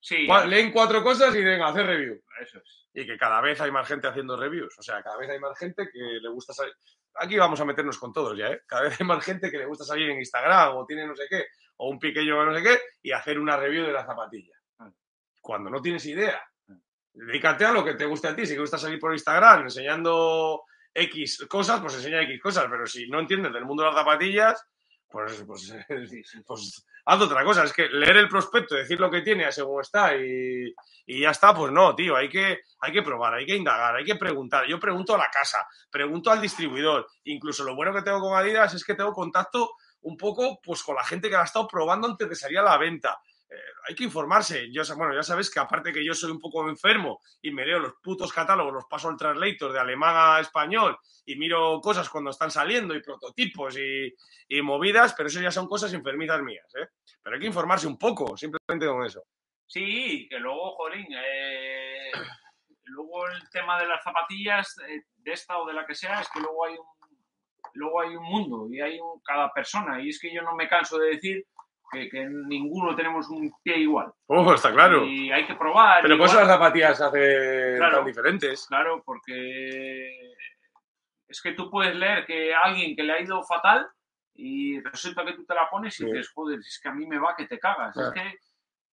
Sí, Leen cuatro cosas y venga, hacer review. Eso es. Y que cada vez hay más gente haciendo reviews. O sea, cada vez hay más gente que le gusta salir. Aquí vamos a meternos con todos ya, ¿eh? Cada vez hay más gente que le gusta salir en Instagram o tiene no sé qué, o un piquillo no sé qué, y hacer una review de la zapatilla. Ah. Cuando no tienes idea. Dedícate a lo que te guste a ti. Si te gusta salir por Instagram enseñando X cosas, pues enseña X cosas. Pero si no entiendes del mundo de las zapatillas, pues, [laughs] pues, pues haz otra cosa. Es que leer el prospecto, decir lo que tiene según está y, y ya está, pues no, tío. Hay que, hay que probar, hay que indagar, hay que preguntar. Yo pregunto a la casa, pregunto al distribuidor. Incluso lo bueno que tengo con Adidas es que tengo contacto un poco pues con la gente que la ha estado probando antes de salir a la venta. Eh, hay que informarse. Yo, bueno, ya sabes que aparte que yo soy un poco enfermo y me leo los putos catálogos, los paso al translator de alemán a español y miro cosas cuando están saliendo y prototipos y, movidas, pero eso ya son cosas enfermizas mías, ¿eh? Pero hay que informarse un poco, simplemente con eso. Sí, que luego, jolín, eh, luego el tema de las zapatillas, eh, de esta o de la que sea, es que luego hay un, luego hay un mundo y hay un, cada persona. Y es que yo no me canso de decir que, que ninguno tenemos un pie igual. Oh, está claro. Y hay que probar. Pero por eso las zapatillas hacen Claro. tan diferentes. Claro, porque es que tú puedes leer que a alguien que le ha ido fatal y resulta que tú te la pones y Sí. dices, joder, si es que a mí me va que te cagas. Es que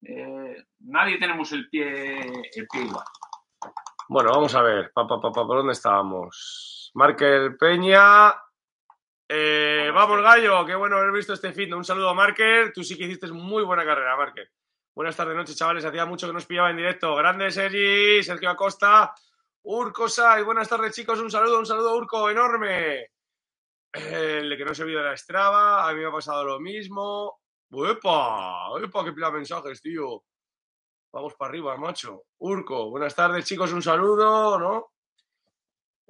eh, nadie tenemos el pie, el pie igual. Bueno, vamos a ver. Pa, pa, pa, pa, ¿Por dónde estábamos? Marker Peña. Eh, Vamos. Gallo. Qué bueno haber visto este fin. Un saludo a Marker. Tú sí que hiciste muy buena carrera, Marker. Buenas tardes, noches, chavales. Hacía mucho que nos pillaba en directo. Grande Sergi, Sergio Acosta, Urco Sai. Buenas tardes, chicos. Un saludo, un saludo, Urco, enorme. El que no se vio de la Strava. A mí me ha pasado lo mismo. ¡Epa! ¡Epa! ¡Qué pila mensajes, tío! Vamos para arriba, macho. Urco, buenas tardes, chicos, un saludo, ¿no?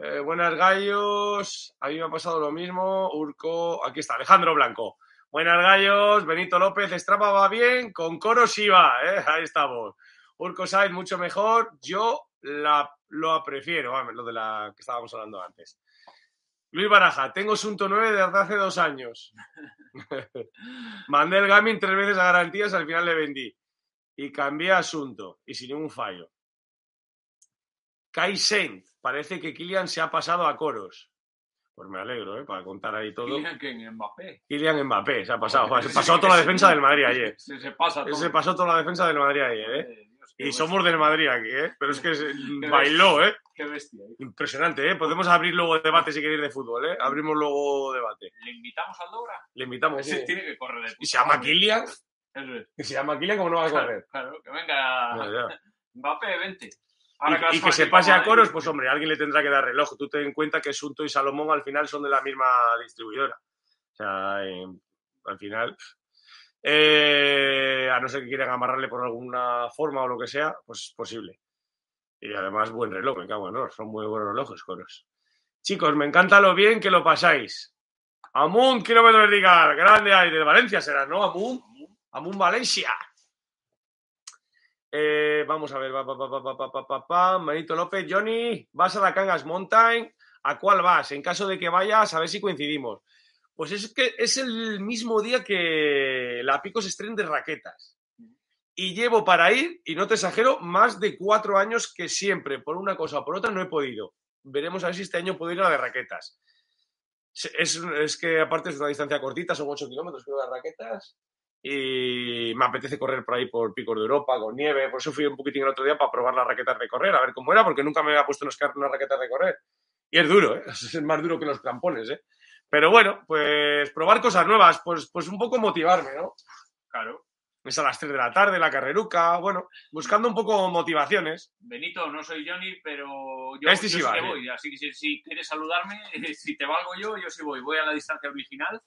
Eh, buenas gallos, a mí me ha pasado lo mismo. Urco, aquí está, Alejandro Blanco. Buenas gallos, Benito López, Strava va bien, con coro sí va, ¿eh? ahí estamos. Urco Sainz, mucho mejor, yo la, lo prefiero, vamos, lo de la que estábamos hablando antes. Luis Baraja, tengo Sunto 9 desde hace dos años. [laughs] Mandé el Garmin tres veces a garantías, al final le vendí y cambié asunto y sin ningún fallo. Kai Saint, parece que Kylian se ha pasado a coros. Pues me alegro, ¿eh? Para contar ahí todo. Kylian, que en Mbappé. Kylian Mbappé se ha pasado. Se pasó toda la defensa del Madrid ayer. Se, se pasa todo. Se pasó toda la defensa del Madrid ayer, ¿eh? Dios, Y somos del Madrid aquí, ¿eh? Pero es que bestia. bailó, ¿eh? Qué bestia. Impresionante, ¿eh? Podemos abrir luego debate si queréis de fútbol, ¿eh? Abrimos luego debate. ¿Le invitamos al Dobra? Le invitamos. Sí. tiene que correr de Y se llama Kylian. es. Y se llama Kylian, como no va a correr? Claro, claro, que venga. [laughs] Mbappé, vente. Y, que se pase a coros, pues hombre, alguien le tendrá que dar reloj. Tú ten en cuenta que Sunto y Salomón al final son de la misma distribuidora. O sea, eh, al final, eh, a no ser que quieran amarrarle por alguna forma o lo que sea, pues es posible. Y además, buen reloj, me cago en honor. Son muy buenos relojes, coros. Chicos, me encanta lo bien que lo pasáis. Amun, kilómetro vertical, grande ahí, de Valencia será, ¿no? Amun, Amun Valencia. Eh, vamos a ver, pa, pa, pa, Manito López, Johnny, ¿vas a la Cangas Mountain? ¿A cuál vas? En caso de que vayas, a ver si coincidimos. Pues es que es el mismo día que la Picos Estrén de Raquetas. Y llevo para ir, y no te exagero, más de cuatro años que siempre, por una cosa o por otra, no he podido. Veremos a ver si este año puedo ir a la de Raquetas. Es, es que aparte es una distancia cortita, son 8 kilómetros, creo, las raquetas. Y me apetece correr por ahí por Picos de Europa, con nieve. Por eso fui un poquitín el otro día para probar las raquetas de correr, a ver cómo era, porque nunca me había puesto unas raquetas de correr. Y es duro, ¿eh? [laughs] Es más duro que los crampones, ¿eh? Pero bueno, pues probar cosas nuevas, pues, pues un poco motivarme, ¿no? Claro. Es a las 3 de la tarde, la carreruca, bueno, buscando un poco motivaciones. Benito, no soy Johnny, pero yo, Este sí yo va, que ¿eh? voy. Así que si, si quieres saludarme, [laughs] si te valgo yo, yo sí voy. Voy a la distancia original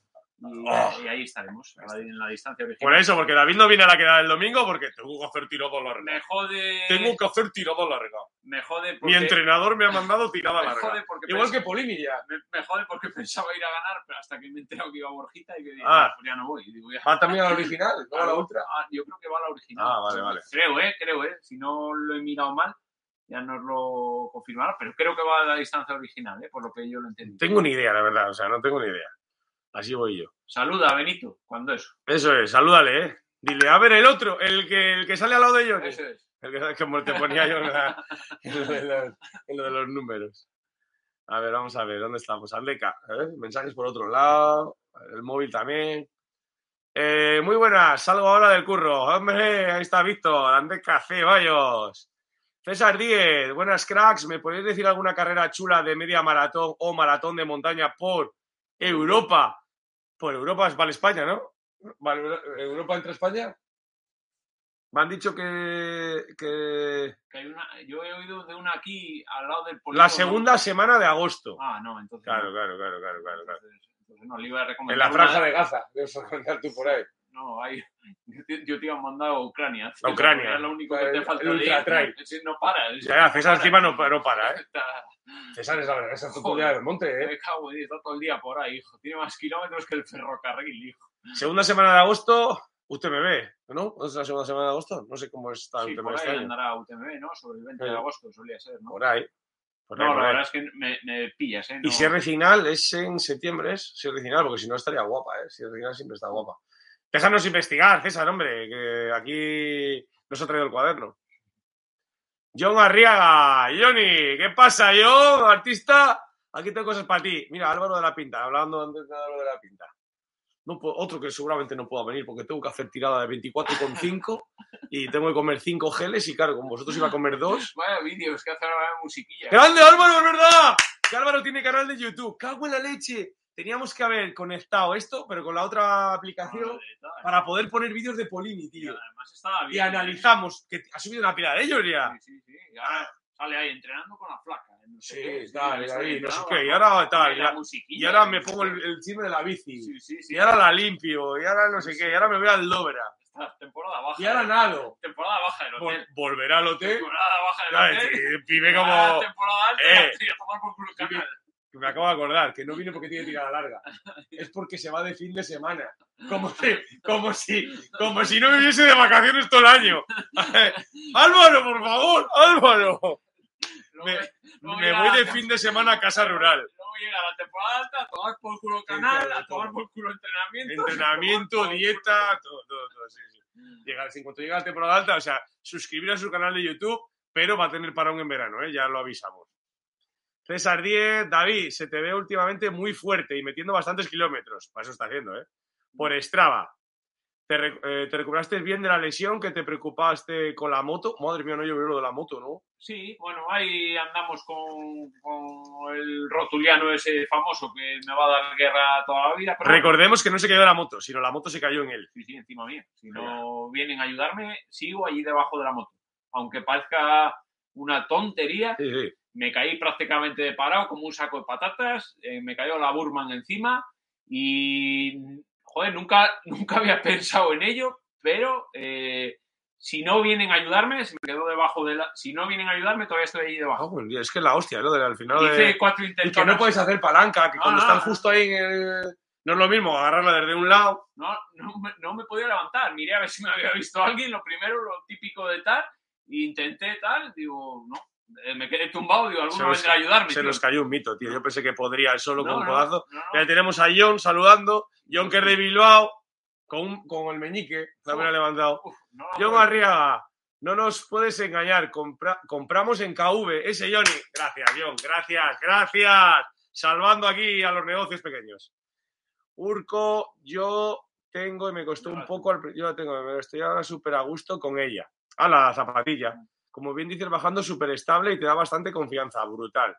y, Oh. y ahí estaremos, a en la distancia Por original. eso, porque David no viene a la quedada el domingo porque tengo que hacer tirada larga. Me jode, Tengo que hacer tirada larga. me jode Mi porque, entrenador me ha mandado tirada me larga. jode porque Igual que Polini ya. me, me jode porque pensaba ir a ganar, pero hasta que me he enterado que iba Borjita y que digo, Ah. pues ya no voy. Y digo, ya- Va también a la original, no a la Ah, ultra. ah, yo creo que va a la original. Ah, vale, vale. Creo, eh, creo, eh. Si no lo he mirado mal, ya nos lo confirmará, pero creo que va a la distancia original, eh, por lo que yo lo entendí. Tengo ni idea, la verdad, o sea, no tengo ni idea. Así voy yo. Saluda a Benito, cuando eso. Eso es, salúdale, ¿eh? Dile, a ver, el otro, el que, el que sale al lado de Johnny. Eso es. El que, como te ponía yo en, la- en lo de los, en lo de los números. A ver, vamos a ver, ¿dónde estamos? Andeca, ¿eh? mensajes por otro lado, el móvil también. Eh, muy buenas, salgo ahora del curro. Hombre, ahí está Víctor, Andeca C, vayos. César Díez, buenas cracks, ¿me podéis decir alguna carrera chula de media maratón o maratón de montaña por Europa? Por Europa vale España, ¿no? ¿Europa entre España? Me han dicho que, que Que hay una, yo he oído de una aquí al lado del polígono. la segunda semana de agosto. Ah, no, entonces. Claro, no. claro, claro, claro, claro. claro. Entonces, entonces no, le iba a En recomendar. la franja de Gaza, debes recomendar tú por ahí. No, hay. [laughs] Yo te, iba a mandar a Ucrania. A Ucrania. Es lo único que El- te falta. el de- Ultra Trail. Sí, No para. es- Ya, César encima no, no para, ¿eh? Está- César es la verdad, esa Joder. del monte, ¿eh? Me cago en está todo el día por ahí, hijo. Tiene más kilómetros que el ferrocarril, hijo. Segunda semana de agosto, UTMB, ¿no? ¿No es la segunda semana de agosto? No sé cómo está Sí, UTMB por este ahí año. andará UTMB, ¿no? Sobre el 20 de Sí. agosto solía ser, ¿no? Por ahí. Por ahí, No, por la ahí. verdad es que me, me pillas, ¿eh? Y No- cierre final es en septiembre, es cierre final, porque si no estaría guapa, ¿eh? Cierre final siempre está guapa. Déjanos investigar, César, hombre, que aquí nos ha traído el cuaderno. John Arriaga, Johnny, ¿qué pasa, John? Artista, aquí tengo cosas para ti. Mira, Álvaro de la Pinta, hablando antes de Álvaro de la Pinta. No otro que seguramente no pueda venir porque tengo que hacer tirada de 24,5 y tengo que comer 5 geles y claro, con vosotros iba a comer 2. [laughs] Vaya vídeos que hace ahora musiquilla. ¡Grande Álvaro, es verdad! Que Álvaro tiene canal de YouTube. ¡Cago en la leche! Teníamos que haber conectado esto, pero con la otra aplicación, Madre para poder poner vídeos de Polini, Y tío. además estaba Y bien. analizamos, que ha subido una pila de ellos ya. Sí, sí, sí. Y ahora sale ahí entrenando con la flaca. ¿eh? No sé Sí, qué, tal, está ahí, no sé qué, y ahora tal, Y y la Y ahora me pongo el, el chisme de la bici. Sí, sí, sí. Y ahora la limpio. Y ahora no sé qué. Y ahora me voy al Lovera. Esta temporada baja. Y ahora ¿eh? nado. Temporada baja del hotel. Vol- volverá al hotel. Temporada baja del hotel. pibe como... Temporada alta Eh. y a tomar por culo canal. Que me acabo de acordar, que no viene porque tiene tirada larga. Es porque se va de fin de semana. Como si, como si, como si no viviese de vacaciones todo el año. [laughs] Álvaro, por favor, Álvaro. Me, voy de fin de semana a casa rural. Llega la temporada alta a tomar por culo canal, a tomar por culo entrenamiento. Entrenamiento, [laughs] dieta, todo, todo, todo, sí, sí. Llega, en cuanto llega la temporada alta, o sea, suscribir a su canal de YouTube, pero va a tener parón en verano, ¿eh? ya lo avisamos. César 10, David, se te ve últimamente muy fuerte y metiendo bastantes kilómetros. Para eso está haciendo, ¿eh? Por Strava. Te, eh, te recuperaste bien de la lesión que te preocupaste con la moto. Madre mía, no yo veo lo de la moto, ¿no? Sí, bueno, ahí andamos con, con el rotuliano ese famoso que me va a dar guerra toda la vida. Pero Recordemos que no se cayó de la moto, sino la moto se cayó en él. Sí, sí, encima mía. Si no vienen a ayudarme, sigo allí debajo de la moto. Aunque parezca una tontería, Sí, sí. Me caí prácticamente de parado como un saco de patatas, eh, me cayó la Burman encima y, joder, nunca, [laughs] nunca había pensado en ello, pero eh, si no vienen a ayudarme, se me quedó debajo de la... Si no vienen a ayudarme, todavía estoy ahí debajo. Ah, pues, es que es la hostia, ¿no? Al final Hice de... cuatro Y intentos. que no puedes hacer palanca, que No, cuando no, están justo ahí en el... No es lo mismo agarrarla desde un lado. No, no, me- no me podía levantar. Miré a ver si me había visto alguien, lo primero, lo típico de tal, e intenté tal, digo, no. Eh, Me quedé tumbado, digo, alguno nos- vendrá a ayudarme. Se tío. nos cayó un mito, tío. Yo pensé que podría solo No, con un no, codazo. no. Ya tenemos a John saludando. John que es de Bilbao, con, con el meñique. También ha levantado. Uf, John Arriaga, no nos puedes engañar. compra- compramos en KV. Ese Johnny. Gracias, John. Gracias, gracias. Salvando aquí a los negocios pequeños. Urco, yo tengo y me costó un poco. al Yo la tengo, me estoy ahora súper a gusto con ella. A la zapatilla. Como bien dices, bajando súper estable y te da bastante confianza. Brutal.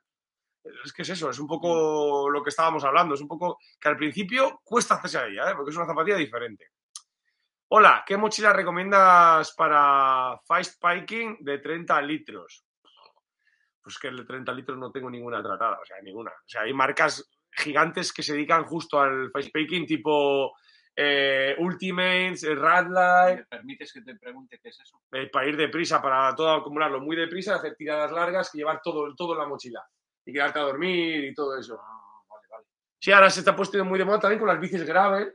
Es que es eso, es un poco lo que estábamos hablando. Es un poco que al principio cuesta hacerse a ella, ¿eh? porque es una zapatilla diferente. Hola, ¿qué mochila recomiendas para fast piking de 30 litros? Pues que el de 30 litros no tengo ninguna tratada, o sea, ninguna. O sea, hay marcas gigantes que se dedican justo al fast piking, tipo eh, Ultimates, eh, Radlight, ¿Me permites que te pregunte qué es eso? eh, para ir deprisa, para todo acumularlo muy deprisa, hacer tiradas largas y llevar todo, todo en la mochila. Y quedarte a dormir y todo eso. Ah, vale, vale. Sí, ahora se está puesto muy de moda también con las bicis gravel,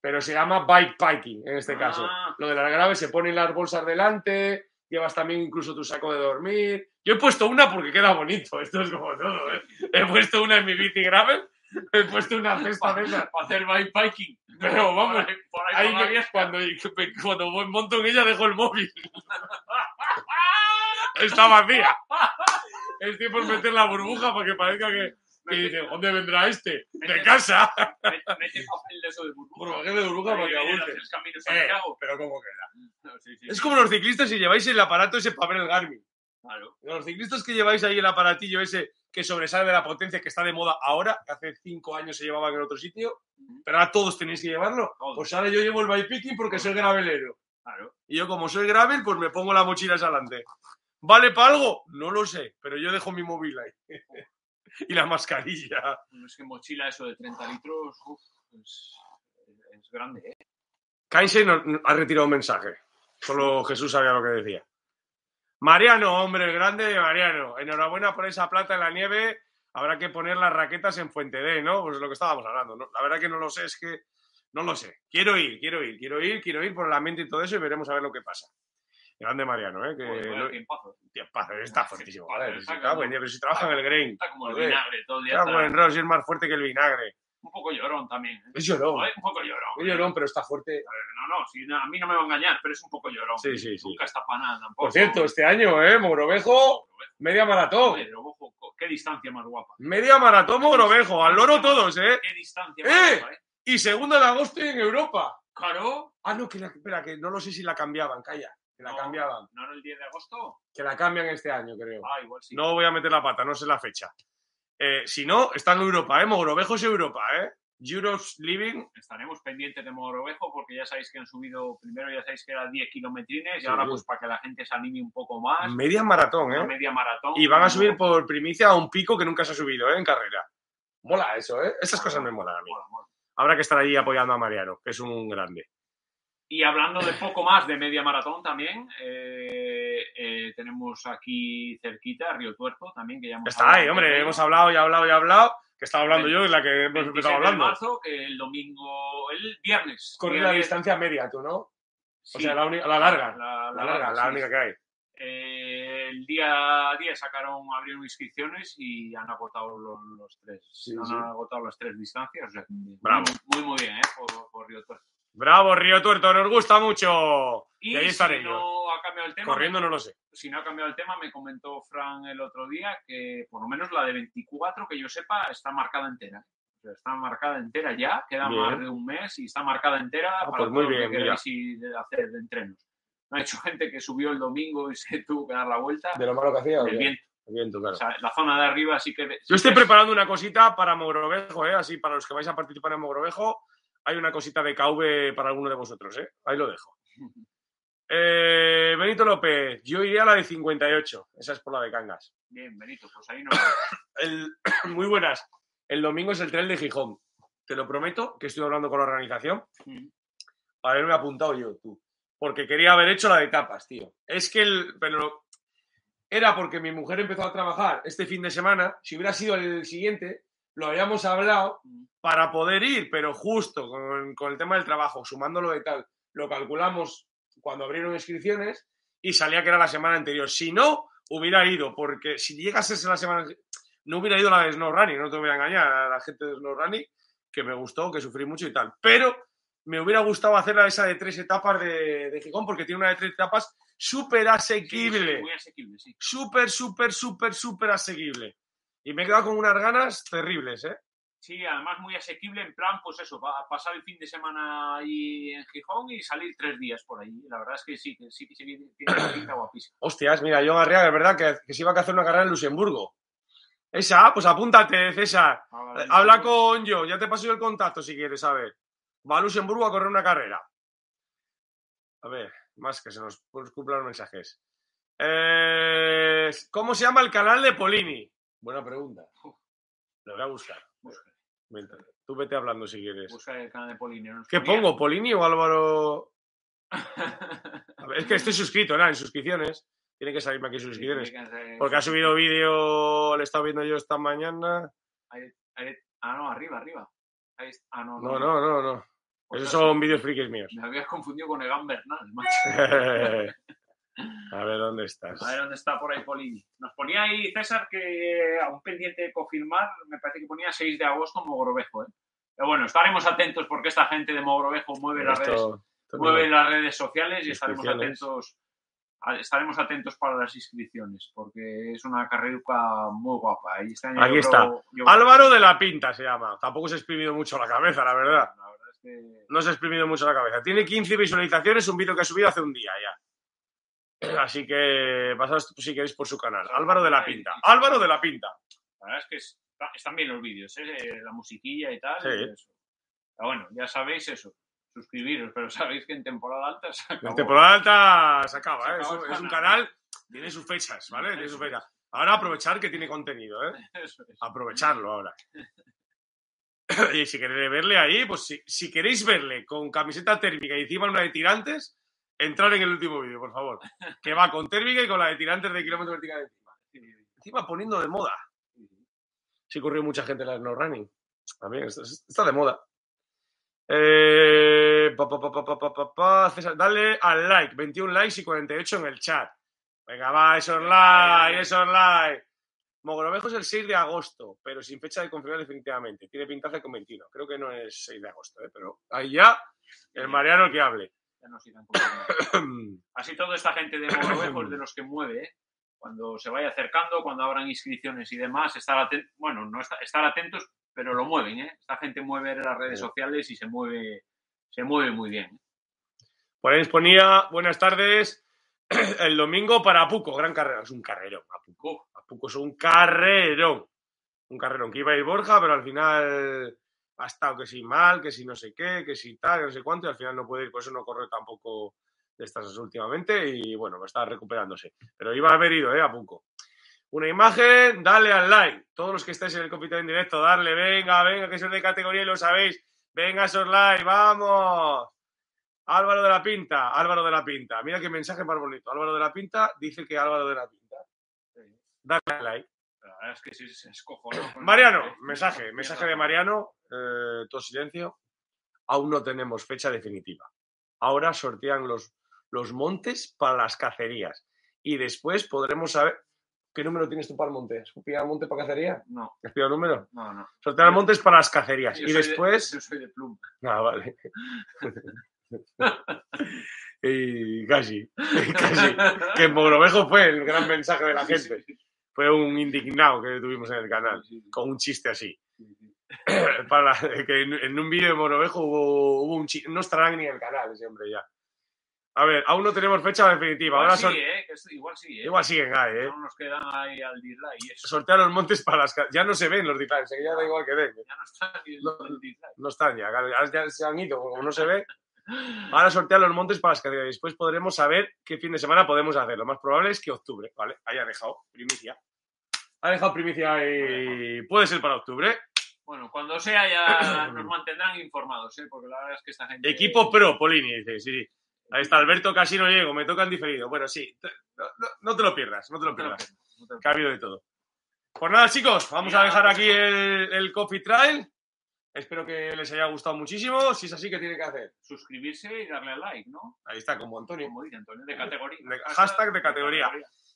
pero se llama bike piking en este Ah. caso. Lo de las gravel se ponen las bolsas delante, llevas también incluso tu saco de dormir. Yo he puesto una porque queda bonito, esto es como todo, ¿eh? He puesto una en mi bici gravel, he puesto una cesta de esas. Para hacer bike biking. Pero vamos, por ahí, por ahí cuando, cuando voy- monto en ella dejo el móvil. [laughs] Está vacía. Estoy por meter la burbuja para que parezca que, que dice, ¿dónde vendrá este? De casa. Mete papel de eso de burbuja. Burbuja de burbuja para que Eh, Santiago. pero ¿cómo queda? No, sí, sí, Es sí, como los ciclistas si lleváis el aparato ese para ver el Garmin. claro. Los ciclistas que lleváis ahí el aparatillo ese que sobresale de la potencia que está de moda ahora, que hace cinco años se llevaba en otro sitio, pero ahora todos tenéis que llevarlo. Pues ahora yo llevo el bikepicking porque soy gravelero. Claro. Y yo, como soy gravel, pues me pongo la mochila esa adelante. ¿Vale para algo? No lo sé, pero yo dejo mi móvil ahí. [laughs] y la mascarilla. No es que mochila eso de 30 litros, uf, es, es grande, ¿eh? Kainse no- no- ha retirado un mensaje. Solo Jesús sabía lo que decía. Mariano, hombre, el grande de Mariano. Enhorabuena por esa plata en la nieve. Habrá que poner las raquetas en Fuente D, ¿no? Pues es lo que estábamos hablando. ¿no? La verdad que no lo sé, es que No lo sé. Quiero ir, quiero ir, quiero ir, quiero ir por la mente y todo eso y veremos a ver lo que pasa. Grande Mariano, ¿eh? Que vaya lo- tiempazo. Tiempazo, está fuertísimo. Si está como- pero si trabaja en el Grain. Está como el vinagre, todo el día está y es más fuerte que el vinagre. Un poco llorón también. ¿eh? Es llorón. Un poco llorón. Es llorón, pero está fuerte. No, no, si, no, a mí no me va a engañar, pero es un poco llorón. Sí, sí, sí. Nunca está para nada tampoco. Por cierto, este año, ¿eh? Mogrovejo, media maratón. Qué distancia más guapa. Media maratón Mogrovejo. Al loro todos, ¿eh? Qué distancia ¡Eh! más guapa, ¿eh? Y segundo de agosto en Europa. Claro. Ah, no, que la, espera, que no lo sé si la cambiaban, calla. Que la No. cambiaban. ¿No era el 10 de agosto? Que la cambian este año, creo. Ah, igual sí. No voy a meter la pata, no sé la fecha. Eh, si no, está en Europa, ¿eh? Mogrovejo es Europa, ¿eh? Living. Estaremos pendientes de Mogrovejo porque ya sabéis que han subido, primero ya sabéis que era 10 kilometrines y ahora pues para que la gente se anime un poco más, Media maratón, ¿eh? media maratón. Y van a subir por primicia a un pico que nunca se ha subido, ¿eh? En carrera. Mola eso, ¿eh? Esas cosas me molan a mí. Mola, mola. Habrá que estar allí apoyando a Mariano, que es un grande. Y hablando de poco más de media maratón también, eh, eh, tenemos aquí cerquita Río Tuerto también, que ya hemos Está hablado ahí, de hombre, hemos hablado y hablado y hablado, que estaba hablando yo, es la que hemos 26 empezado de hablando. marzo, que el domingo, el viernes. Corre la 10, distancia media, tú, ¿no? sí, O sea, la, la larga. la- La, la larga, la sí, única que hay. Eh, el día 10 sacaron, abrieron inscripciones y han agotado los, los tres. Sí, han agotado las tres distancias. O sea, Bravo. Muy, muy bien, ¿eh? Por, por Río Tuerto. Bravo, Río Tuerto, nos gusta mucho. Y, Y ahí si estaré yo. no ha cambiado el tema, Corriendo no lo sé. si no ha cambiado el tema, me comentó Fran el otro día que por lo menos la de 24, que yo sepa, está marcada entera. O sea, está marcada entera ya, queda Bien. más de un mes y está marcada entera Ah, para pues muy lo que queráis de hacer de entrenos. Me ha hecho [laughs] gente que subió el domingo y se [laughs] tuvo que dar la vuelta. De lo malo que hacía. El viento. viento, claro. O sea, la zona de arriba sí que... Yo estoy preparando una cosita para Mogrovejo, ¿eh? Así, para los que vais a participar en Mogrovejo, hay una cosita de KV para alguno de vosotros, ¿eh? Ahí lo dejo. [laughs] Eh, Benito López, yo iría a la de 58. Esa es por la de Cangas. Bien, Benito, pues ahí no. [coughs] El- [coughs] muy buenas. El domingo es el tren de Gijón. Te lo prometo que estoy hablando con la organización. para haberme apuntado yo, tú. Porque quería haber hecho la de tapas, tío. Es que el. Pero era porque mi mujer empezó a trabajar este fin de semana. Si hubiera sido el siguiente, lo habíamos hablado para poder ir, pero justo con, con el tema del trabajo, sumándolo de tal, lo calculamos cuando abrieron inscripciones y salía que era la semana anterior. Si no, hubiera ido, porque si llega a ser la semana. No hubiera ido la de Snow Running, no te voy a engañar a la gente de Snow Running, que me gustó, que sufrí mucho y tal. Pero me hubiera gustado hacer la esa de tres etapas de, de Gijón, porque tiene una de tres etapas súper Sí, asequible. sí, muy asequible, sí. Súper, súper, súper, súper asequible. Y me he quedado con unas ganas terribles, ¿eh? Sí, además muy asequible en plan, pues eso, pasar el fin de semana ahí en Gijón y salir tres días por ahí. La verdad es que sí, que sí, que sí, tiene una pinta [clears throat] guapísima. Hostias, mira, John Arriaga, es verdad que, que se iba a hacer una carrera en Luxemburgo. Esa, pues apúntate, César. Ahora, Eh, Habla con yo, ya te paso yo el contacto si quieres, a ver. Va a Luxemburgo a correr una carrera. A ver, más que se nos cumplan los mensajes. Eh, ¿Cómo se llama el canal de Polini? Buena pregunta. Lo voy a buscar. Busca, Mientras- Tú vete hablando si quieres. busca el canal de Polini. ¿no? ¿Qué pongo? ¿Polini o Álvaro? [laughs] A ver, es que estoy suscrito, ¿no? En suscripciones. Tiene que salirme aquí suscripciones. Porque ha subido vídeo, lo he estado viendo yo esta mañana. Ahí- Ah, no, arriba, arriba. Ahí. Ah, no, No, no, no, no. Esos son vídeos frikis míos. Me habías confundido con Egan Bernal, [laughs] macho. A ver, ¿dónde estás? A ver dónde está por ahí Polini. Nos ponía ahí César que a un pendiente de confirmar, me parece que ponía 6 de agosto Mogrovejo. ¿eh? Pero bueno, estaremos atentos porque esta gente de Mogrovejo mueve las redes, Esto- mueve las redes sociales y estaremos atentos estaremos atentos para las inscripciones porque es una carreruca muy guapa. Este año Aquí está. yo- Álvaro de la Pinta se llama. Tampoco se ha exprimido mucho la cabeza, la verdad. La verdad es que No se ha exprimido mucho la cabeza. Tiene 15 visualizaciones, un vídeo que ha subido hace un día ya. Así que pasad si queréis por su canal. Álvaro de la Pinta. Álvaro de la Pinta. La verdad es que está- están bien los vídeos, ¿eh? la musiquilla y tal. Sí. y eso. Pero bueno, ya sabéis eso. Suscribiros, pero sabéis que en temporada alta se En acabó. temporada alta se acaba, Se ¿eh? Es un, el es un canal. canal, tiene sus fechas, ¿vale? Tiene sus fechas. Ahora aprovechar que tiene contenido, ¿eh? [laughs] Eso es. Aprovecharlo ahora. [laughs] Y si queréis verle ahí, pues si, si queréis verle con camiseta térmica y encima una de tirantes, entrar en el último vídeo, por favor. Que va con térmica y con la de tirantes de kilómetro vertical encima. Encima poniendo de moda. Sí, corrió mucha gente en la no running. También está, de moda. Eh, César, dale al like, 21 likes y 48 en el chat. Venga, va, esos likes, esos likes. Mogrovejo es el 6 de agosto, pero sin fecha de confirmar definitivamente. Tiene pintaje con 21. Creo que no es 6 de agosto, ¿eh? pero ahí ya el Mariano el que hable. Ya. [coughs] Así toda esta gente de Mogrovejo es de los que mueve, ¿eh? Cuando se vaya acercando, cuando abran inscripciones y demás, estar atentos, bueno, no estar, estar atentos, pero lo mueven, ¿eh? Esta gente mueve las redes sociales y se mueve, se mueve muy bien. Por ahí ponía, buenas tardes, [clears throat] el domingo para Apuco, gran carrera. Es un carrerón, Apuco. Apuco es un carrerón. Un carrerón que iba a ir Borja, pero al final ha estado que si mal, que si no sé qué, que si tal, que no sé cuánto, y al final no puede ir, por eso no corre tampoco de estas últimamente y bueno, está recuperándose. Pero iba a haber ido, ¿eh? A Punco. Una imagen, dale al like. Todos los que estáis en el compito en directo, darle, venga, venga, que sois de categoría y lo sabéis. Venga, esos like, vamos. Álvaro de la Pinta, Álvaro de la Pinta. Mira qué mensaje más bonito. Álvaro de la Pinta dice que Álvaro de la Pinta. Dale al like. Verdad es que sí, se escojonó con- [coughs] Mariano, mensaje, mensaje de Mariano, eh, todo silencio. Aún no tenemos fecha definitiva. Ahora sortean los, los montes para las cacerías. Y después podremos saber. ¿Qué número tienes tú para el monte? ¿Has pillado el monte para cacería? No, ¿Has pillado el número? no, no. Sortean montes para las cacerías. Yo y de- después. yo soy de pluma. [laughs] Ah, vale. [laughs] y casi, casi. [laughs] Que en Mogrovejo fue el gran mensaje de la gente. Fue un indignado que tuvimos en el canal, con un chiste así. [coughs] Para que en, un vídeo de Monovejo hubo, hubo un chiste. No estarán ni en el canal ese hombre ya. A ver, aún no tenemos fecha definitiva. Igual Ahora sí, son, ¿eh? Igual sí, ¿eh? igual siguen ahí, ¿eh? No nos quedan ahí al dislike y eso. Sortear los montes para las. Ya no se ven los dislikes, que ya da igual que den. Ya no está ni el, No. No están ya, ya se han ido, como no se ve. Ahora sortear los montes para las cacerías. Después podremos saber qué fin de semana podemos hacer. Lo más probable es que octubre, ¿vale? Ahí ha dejado primicia. Ha dejado primicia y puede ser para octubre. Bueno, cuando sea ya [coughs] nos mantendrán informados, ¿eh? Porque la verdad es que esta gente... Equipo pro, Polini, dice, sí, sí. Ahí está Alberto Casino Llego, me tocan diferido. Bueno, sí, no, no- no te lo pierdas, no te lo No te lo pierdas. no te lo Que ha habido de todo. Pues nada, chicos, vamos a dejar pues aquí el, el coffee trial. Espero que les haya gustado muchísimo. Si es así, ¿qué tiene que hacer? suscribirse y darle al like, ¿no? Ahí está, como Antonio. Como dice Antonio, de categoría. De- hashtag de categoría.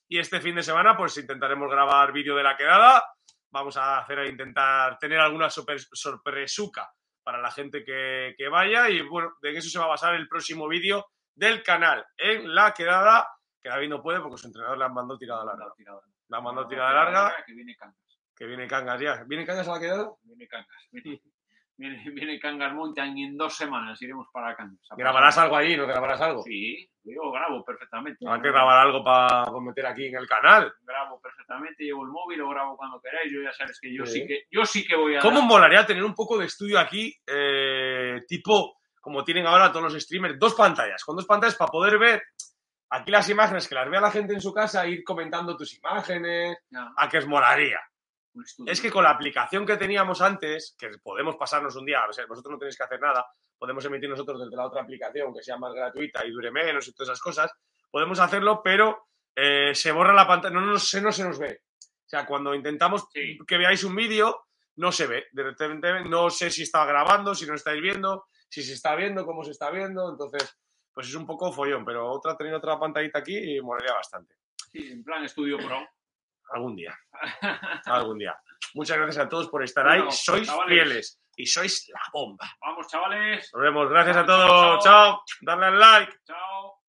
Y este fin de semana, pues intentaremos grabar vídeo de la quedada. Vamos a hacer intentar tener alguna super- sorpresuca para la gente que, que vaya. Y bueno, de eso se va a basar el próximo vídeo del canal en la quedada. Que David no puede porque su entrenador le han mandado tirada larga. Le han mandado tirada larga, Que viene Cangas. que viene Cangas ya. ¿Viene Cangas a la quedada? Viene Cangas. [laughs] Viene, [laughs] viene, Cangas Mountain y en dos semanas iremos para Cangas. A ¿Grabarás algo allí? ¿No grabarás algo? Sí, yo grabo perfectamente. Hay que grabar algo para meter aquí en el canal. Grabo perfectamente, llevo el móvil, lo grabo cuando queráis. Yo ya sabes que yo Sí. sí, que yo sí que voy a. ¿Cómo molaría tener un poco de estudio aquí, eh, tipo como tienen ahora todos los streamers, dos pantallas, con dos pantallas para poder ver aquí las imágenes, que las vea la gente en su casa, ir comentando tus imágenes, Ya, a que os molaría. Es que con la aplicación que teníamos antes, que podemos pasarnos un día, o sea, vosotros no tenéis que hacer nada, podemos emitir nosotros desde la otra aplicación que sea más gratuita y dure menos y todas esas cosas, podemos hacerlo, pero eh, se borra la pantalla, no, no, se, no se nos ve. O sea, cuando intentamos Sí. que veáis un vídeo, no se ve. De repente no sé si está grabando, si no estáis viendo, si se está viendo, cómo se está viendo. Entonces, pues es un poco follón, pero otra, tener otra pantallita aquí y molaría bastante. Sí, en plan estudio pro. Algún día. [laughs] Algún día. Muchas gracias a todos por estar Bueno, ahí. Sois chavales. fieles y sois la bomba. Vamos, chavales. Nos vemos. Gracias a todos. chao. Chao. Darle al like. Chao.